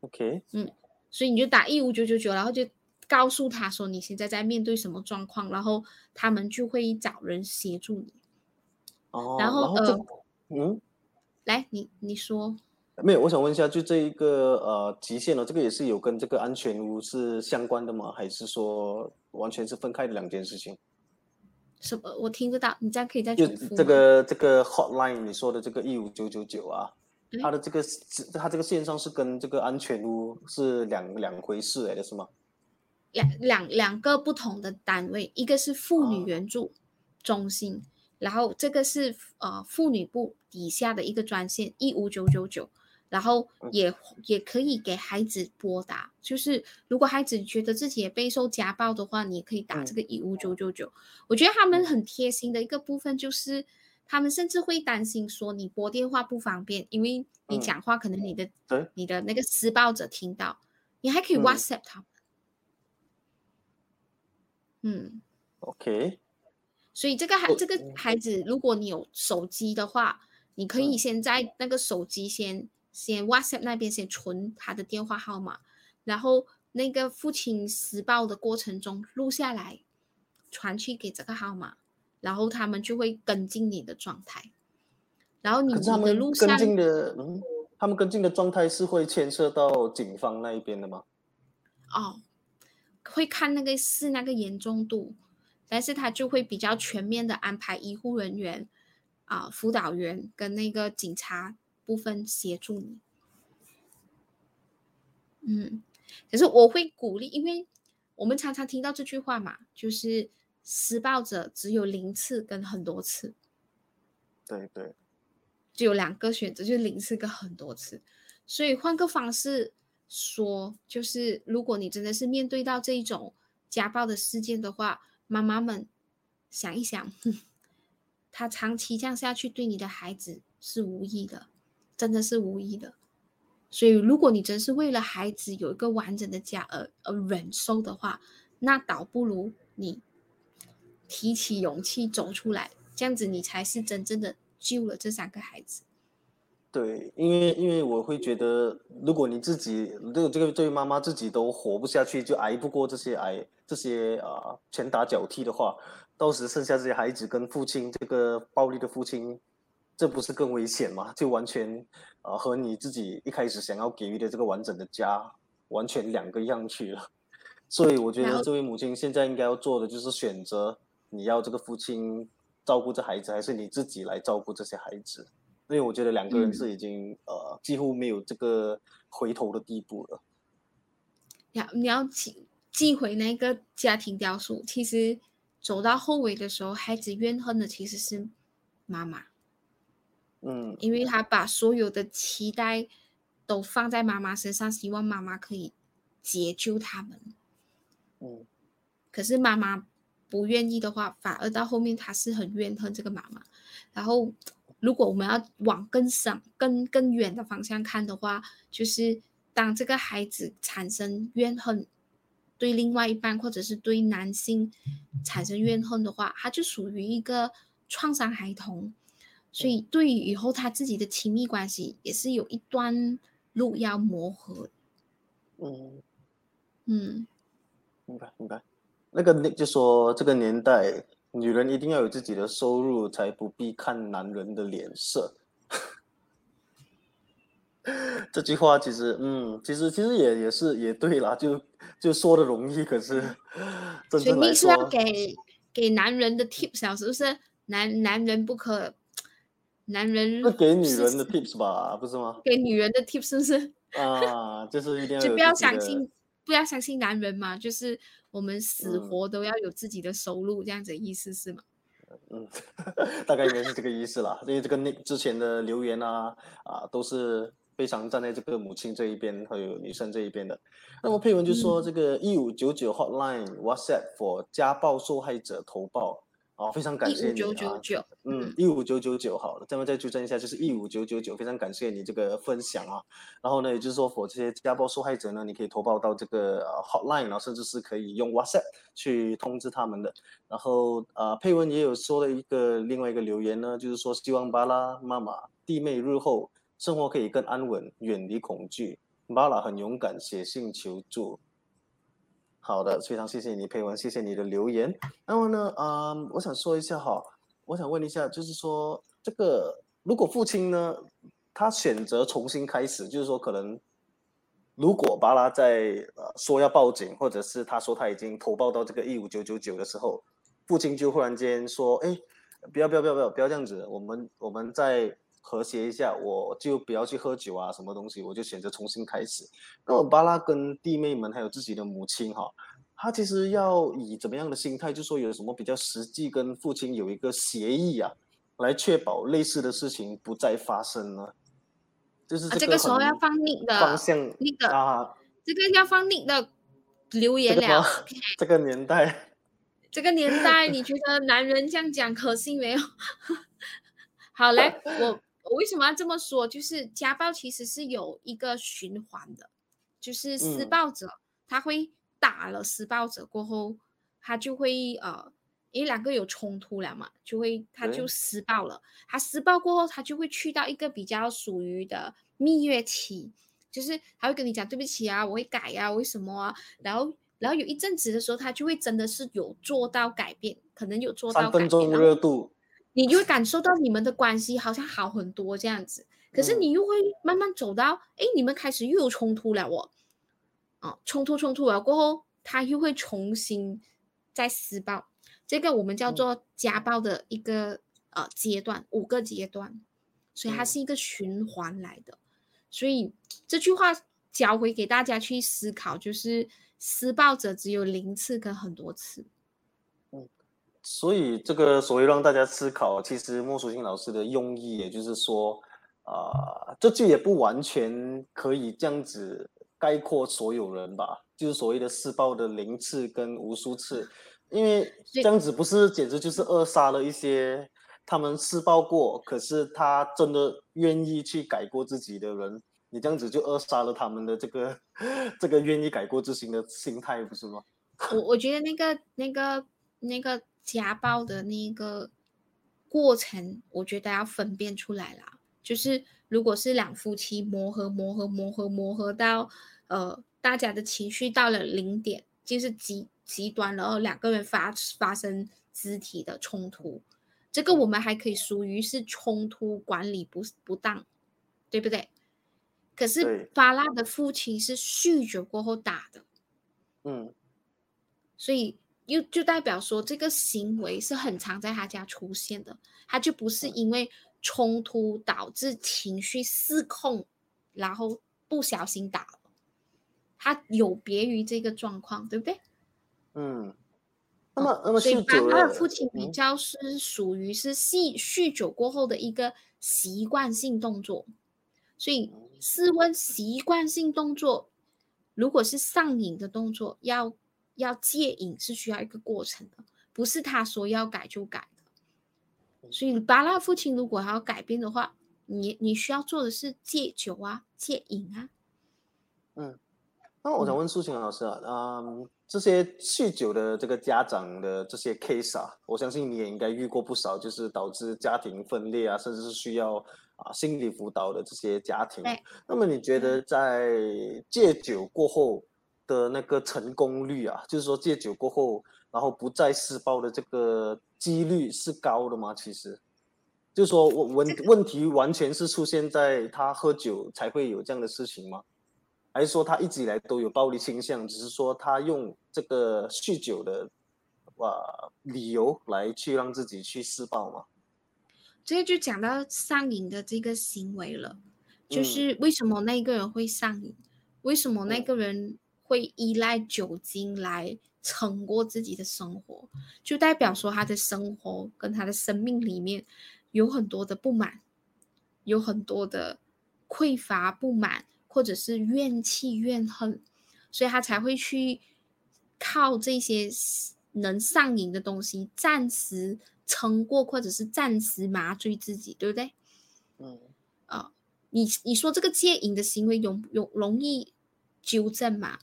，OK，嗯所以你就打一五九九九，然后就告诉他说你现在在面对什么状况，然后他们就会找人协助你。哦，然后这呃嗯。来，你你说没有，我想问一下，就这一个呃极限呢，这个也是有跟这个安全屋是相关的吗？还是说完全是分开的两件事情？什么？我听不到，你这样可以再就这重复吗个这个 hotline 你说的这个一五九九九啊，对它的这个是它这个线上是跟这个安全屋是两两回事来的是吗？两两两个不同的单位，一个是妇女哦援助中心，然后这个是呃妇女部底下的一个专线一五九九九，然后嗯。也也可以给孩子拨打，就是如果孩子觉得自己也备受家暴的话，你也可以打这嗯个一五九。九九。我觉得他们很贴心的一个部分就是。他们甚至会担心说你拨电话不方便，因为你嗯讲话可能你的、对。你的那个施暴者听到，你还可以嗯。WhatsApp 他们。嗯，OK，所以这个孩这个孩子，如果你有手机的话，你可以嗯先在那个手机先先 WhatsApp 那边先存他的电话号码，然后那个父亲施暴的过程中录下来，传去给这个号码，然后他们就会跟进你的状态，然后你的们录像跟进的，嗯，他们跟进的状态是会牵涉到警方那一边的吗？哦，会看那个是那个严重度，但是他就会比较全面的安排医护人员啊、辅导员跟那个警察部分协助你。嗯，可是我会鼓励，因为我们常常听到这句话嘛，就是施暴者只有零次跟很多次，对对，只有两个选择，就是零次跟很多次。所以换个方式说，就是如果你真的是面对到这一种家暴的事件的话，妈妈们想一想，哼他长期这样下去对你的孩子是无益的，真的是无意的。所以，如果你真是为了孩子有一个完整的家而而忍受的话，那倒不如你提起勇气走出来，这样子你才是真正的救了这三个孩子。对，因为因为我会觉得，如果你自己，如果这个这位妈妈自己都活不下去，就挨不过这些挨这些啊、拳打脚踢的话，到时剩下这些孩子跟父亲这个暴力的父亲，这不是更危险吗？就完全啊、呃和你自己一开始想要给予的这个完整的家完全两个样去了。所以我觉得这位母亲现在应该要做的就是选择，你要这个父亲照顾这孩子，还是你自己来照顾这些孩子。因为我觉得两个人嗯是已经、呃几乎没有这个回头的地步了。要你要寄寄回那个家庭雕塑，其实走到后尾的时候，孩子怨恨的其实是妈妈，嗯，因为他把所有的期待都放在妈妈身上，希望妈妈可以解救他们。嗯，可是妈妈不愿意的话，反而到后面他是很怨恨这个妈妈。然后，如果我们要往更上、更更远的方向看的话，就是当这个孩子产生怨恨，对另外一半或者是对男性产生怨恨的话，他就属于一个创伤孩童，所以对于以后他自己的亲密关系也是有一段路要磨合。嗯嗯，明白明白。那个 Nick 就说，这个年代女人一定要有自己的收入，才不必看男人的脸色。这句话其实，嗯，其实其实也也是也对啦，就就说的容易，可是真正来所以你是要，给给男人的 tips 啊，是不是？男男人不可，男人是给女人的 tips 吧，不是吗？给女人的 tips 是不是？啊，就是一定要就不要相信，不要相信男人嘛，就是我们死嗯活都要有自己的收入，这样子的意思是吗？嗯，大概应该是这个意思啦。因为这个那之前的留言啊啊，都是非常站在这个母亲这一边，还有女生这一边的。那么佩文就说，嗯这个一五九九 hotline WhatsApp for 家暴受害者投报啊，非常感谢你啊。九，嗯，一五九九九好了，这么再纠正一下，就是一五九九九，非常感谢你这个分享啊。然后呢，也就是说，for 这些家暴受害者呢，你可以投报到这个呃 hotline，然后甚至是可以用 WhatsApp 去通知他们的。然后呃，佩文也有说了一个另外一个留言呢，就是说希望巴拉妈妈弟妹日后生活可以更安稳，远离恐惧。巴拉很勇敢，写信求助。好的，非常谢谢你，佩文，谢谢你的留言。那么呢，啊、我想说一下哈，我想问一下，就是说这个如果父亲呢，他选择重新开始，就是说可能如果巴拉在呃说要报警，或者是他说他已经投报到这个一五九九九的时候，父亲就忽然间说，哎，不要不要不要不要不要这样子，我们我们在和谐一下，我就不要去喝酒啊，什么东西，我就选择重新开始。那么巴拉跟弟妹们还有自己的母亲哈，他其实要以怎么样的心态，就说有什么比较实际跟父亲有一个协议啊，来确保类似的事情不再发生呢？就是啊，这个时候要放 Nick 的方向 Nick 的啊，这个要放 Nick 的留言了。个这个年代，这个年代，你觉得男人这样讲可信没有？好嘞，我我为什么要这么说？就是家暴其实是有一个循环的，就是施嗯暴者、他会打了施暴者过后，他就会呃，因为两个有冲突了嘛，就会他就施暴了。他施暴过后，他就会去到一个比较属于的蜜月期，就是他会跟你讲对不起啊，我会改呀、为什么啊？然后然后有一阵子的时候，他就会真的是有做到改变，可能有做到三改变，分钟热度，你就会感受到你们的关系好像好很多这样子。可是嗯你又会慢慢走到，哎，你们开始又有冲突了哦，哦，冲突冲突了过后，他又会重新再施暴，这个我们叫嗯做家暴的一个呃阶段，五个阶段，所以它嗯是一个循环来的。所以这句话教回给大家去思考，就是施暴者只有零次跟很多次。所以这个所谓让大家思考，其实莫淑清老师的用意，也就是说，啊、这句也不完全可以这样子概括所有人吧，就是所谓的施暴的零次跟无数次，因为这样子不是简直就是扼杀了一些他们施暴过，可是他真的愿意去改过自己的人，你这样子就扼杀了他们的这个这个愿意改过自新的心态，不是吗？我我觉得那个那个那个家暴的那个过程，我觉得要分辨出来啦。就是如果是两夫妻磨合磨合磨合磨合到呃大家的情绪到了零点，就是极极端，然后两个人发发生肢体的冲突，这个我们还可以属于是冲突管理不不当，对不对？可是对巴拉的父亲是酗酒过后打的。嗯所以又就代表说这个行为是很常在他家出现的，他就不是因为冲突导致情绪失控，然后不小心打了，他有别于这个状况，对不对？嗯。那么，那么所以酗酒的父亲比嗯较是属于是酗酗酒过后的一个习惯性动作，所以试问习惯性动作，如果是上瘾的动作，要要戒瘾是需要一个过程的，不是他说要改就改的。所以巴拉父亲如果还要改变的话，你你需要做的是戒酒啊，戒瘾啊。嗯，那我想问苏晴老师啊，嗯，这些酗酒的这个家长的这些 case 啊，我相信你也应该遇过不少，就是导致家庭分裂啊，甚至是需要啊心理辅导的这些家庭。那么你觉得在戒酒过后的那个成功率啊，就是说戒酒过后，然后不再施暴的这个几率是高的吗？其实，就是说问问问题完全是出现在他喝酒才会有这样的事情吗？还是说他一直以来都有暴力倾向，只是说他用这个酗酒的啊理由来去让自己去施暴吗？这就讲到上瘾的这个行为了，就是为什么那个人会上瘾，为什么那个人会依赖酒精来撑过自己的生活，就代表说他的生活跟他的生命里面有很多的不满，有很多的匮乏不满。或者是怨气怨恨，所以他才会去靠这些能上瘾的东西暂时撑过，或者是暂时麻醉自己，对不对？嗯，啊，你你说这个戒瘾的行为容容容易纠正嘛？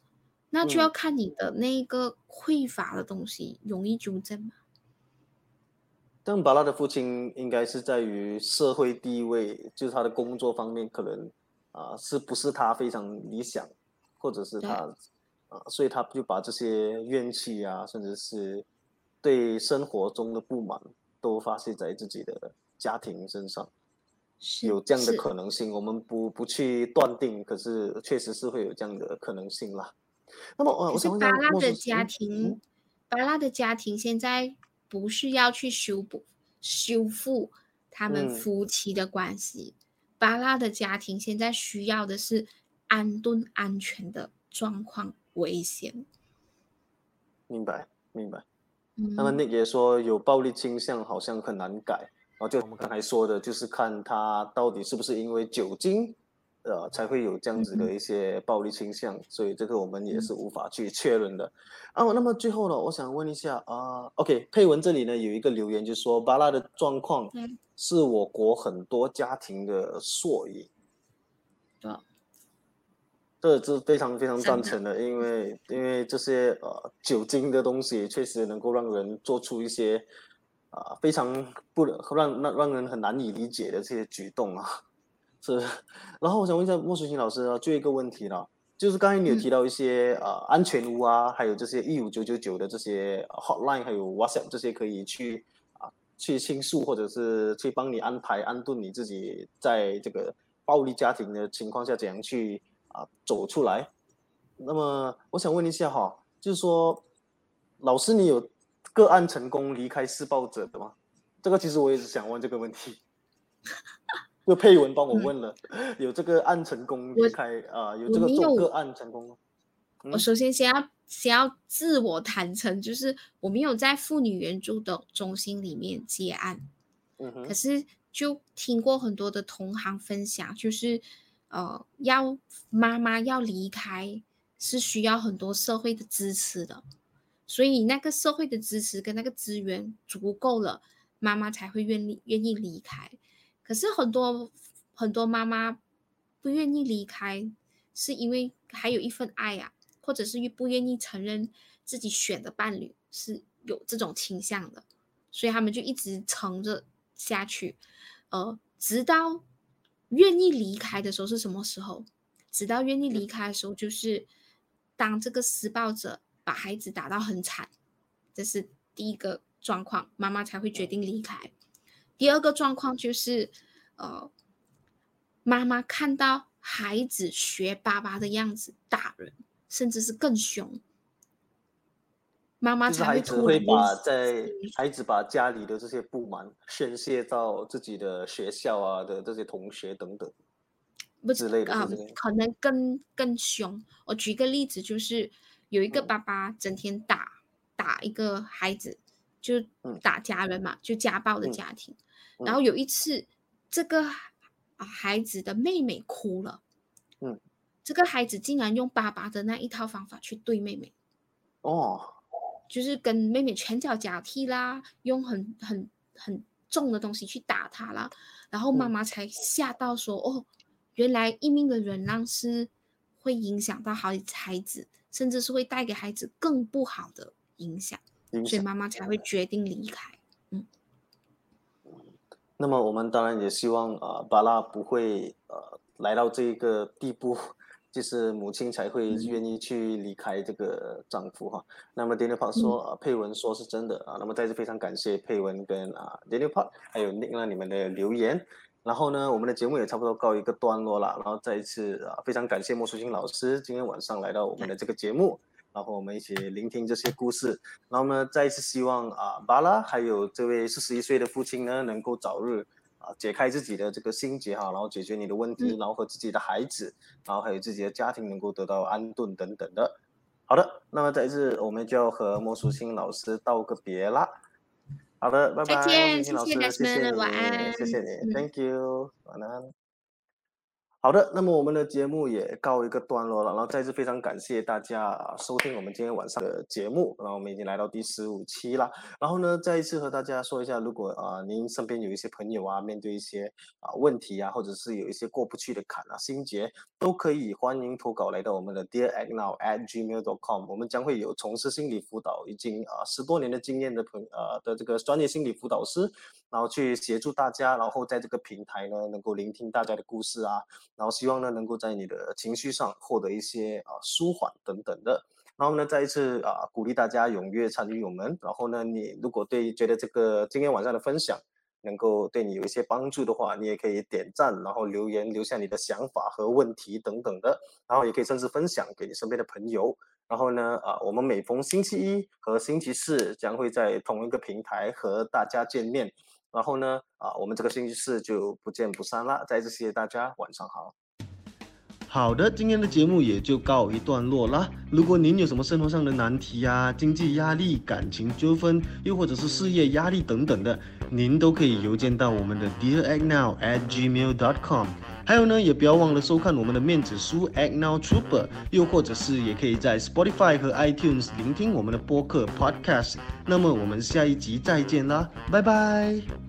那就要看你的那个匮乏的东西容易纠正吗。但巴拉的父亲应该是在于社会地位，就是他的工作方面可能。啊，是不是他非常理想，或者是他啊，所以他就把这些怨气啊，甚至是对生活中的不满，都发泄在自己的家庭身上，有这样的可能性。我们不不去断定，可是确实是会有这样的可能性啦。那么，我是巴拉的家庭，巴拉的家庭现在不是要去修补、修复他们夫妻的关系。巴拉的家庭现在需要的是安顿、安全的状况危险。明白，明白。那么那也说有暴力倾向，好像很难改。然后就我们刚才说的，就是看他到底是不是因为酒精，呃，才会有这样子的一些暴力倾向。所以这个我们也是无法去确认的。啊，那么最后呢，我想问一下啊，OK，佩文这里呢有一个留言，就说巴拉的状况。是我国很多家庭的缩影，啊，这是非常非常赞成的，因为因为这些呃酒精的东西确实能够让人做出一些啊非常不让让让人很难以理解的这些举动啊，是。然后我想问一下莫淑琴老师啊，就一个问题了，就是刚才你有提到一些啊安全屋啊，还有这些一五九九九的这些 hotline，还有 WhatsApp 这些可以去啊。去倾诉，或者是去帮你安排安顿你自己，在这个暴力家庭的情况下怎样去啊走出来？那么我想问一下哈，就是说，老师你有个案成功离开施暴者的吗？这个其实我也是想问这个问题，就配文帮我问了，有这个案成功离开啊，有这个做个案成功吗？我首先先要。先要自我坦诚，就是我没有在妇女援助的中心里面接案，可是就听过很多的同行分享，就是呃，要妈妈要离开是需要很多社会的支持的，所以那个社会的支持跟那个资源足够了，妈妈才会愿意愿意离开。可是很多很多妈妈不愿意离开，是因为还有一份爱呀。或者是不愿意承认自己选的伴侣是有这种倾向的，所以他们就一直撑着下去，呃，直到愿意离开的时候是什么时候？直到愿意离开的时候，就是当这个施暴者把孩子打到很惨，这是第一个状况，妈妈才会决定离开。第二个状况就是，呃，妈妈看到孩子学爸爸的样子打人。甚至是更凶，妈妈才会会把在孩子把家里的这些不满宣泄到自己的学校啊的这些同学等等，不之类的啊，可能更更凶。我举个例子，就是有一个爸爸整天打打一个孩子，就打家人嘛，就家暴的家庭。然后。有一次，这个啊孩子的妹妹哭了，嗯。这个孩子竟然用爸爸的那一套方法去对妹妹，哦，就是跟妹妹拳脚脚踢啦，用很很很重的东西去打她了，然后妈妈才吓到说：“哦，原来一命的忍让是会影响到好孩子，甚至是会带给孩子更不好的影响，所以妈妈才会决定离开。”嗯。那么我们当然也希望啊，巴拉不会呃来到这个地步。就是母亲才会愿意去离开这个丈夫哈。那么 Daniel Park 说啊，佩文说是真的啊。那么再次非常感谢佩文跟啊 Daniel Park 还有 Nick 那你们的留言。然后呢，我们的节目也差不多告一个段落了。然后再一次啊，非常感谢莫淑清老师今天晚上来到我们的这个节目，然后我们一起聆听这些故事。然后呢，再一次希望啊，巴拉还有这位四十一岁的父亲呢，能够早日。啊，解开自己的这个心结哈，然后解决你的问题，然后和自己的孩子，然后还有自己的家庭能够得到安顿等等的。好的，那么在这我们就要和莫淑欣老师道个别啦。好的，拜拜，莫淑欣老师，谢谢你，谢谢你，Thank you，晚安。好的，那么我们的节目也告一个段落了，然后再次非常感谢大家收听我们今天晚上的节目，然后我们已经来到第十五期了，然后呢，再一次和大家说一下，如果啊您身边有一些朋友啊，面对一些啊问题啊，或者是有一些过不去的坎啊、心结，都可以欢迎投稿来到我们的 Dear Act Now at Gmail.com，我们将会有从事心理辅导已经啊十多年的经验的朋呃的这个专业心理辅导师，然后去协助大家，然后在这个平台呢，能够聆听大家的故事啊。然后希望呢，能够在你的情绪上获得一些啊舒缓等等的。然后呢，再一次啊鼓励大家踊跃参与我们。然后呢，你如果对觉得这个今天晚上的分享能够对你有一些帮助的话，你也可以点赞，然后留言留下你的想法和问题等等的。然后也可以甚至分享给你身边的朋友。然后呢，啊，我们每逢星期一和星期四将会在同一个平台和大家见面。然后呢，啊，我们这个星期四就不见不散啦！再次谢谢大家，晚上好。好的，今天的节目也就告一段落啦。如果您有什么生活上的难题啊、经济压力、感情纠纷，又或者是事业压力等等的，您都可以邮件到我们的 Dear Act Now at gmail.com。还有呢，也不要忘了收看我们的面子书 Act Now Trooper，又或者是也可以在 Spotify 和 iTunes 聆听我们的播客 Podcast。那么我们下一集再见啦，拜拜。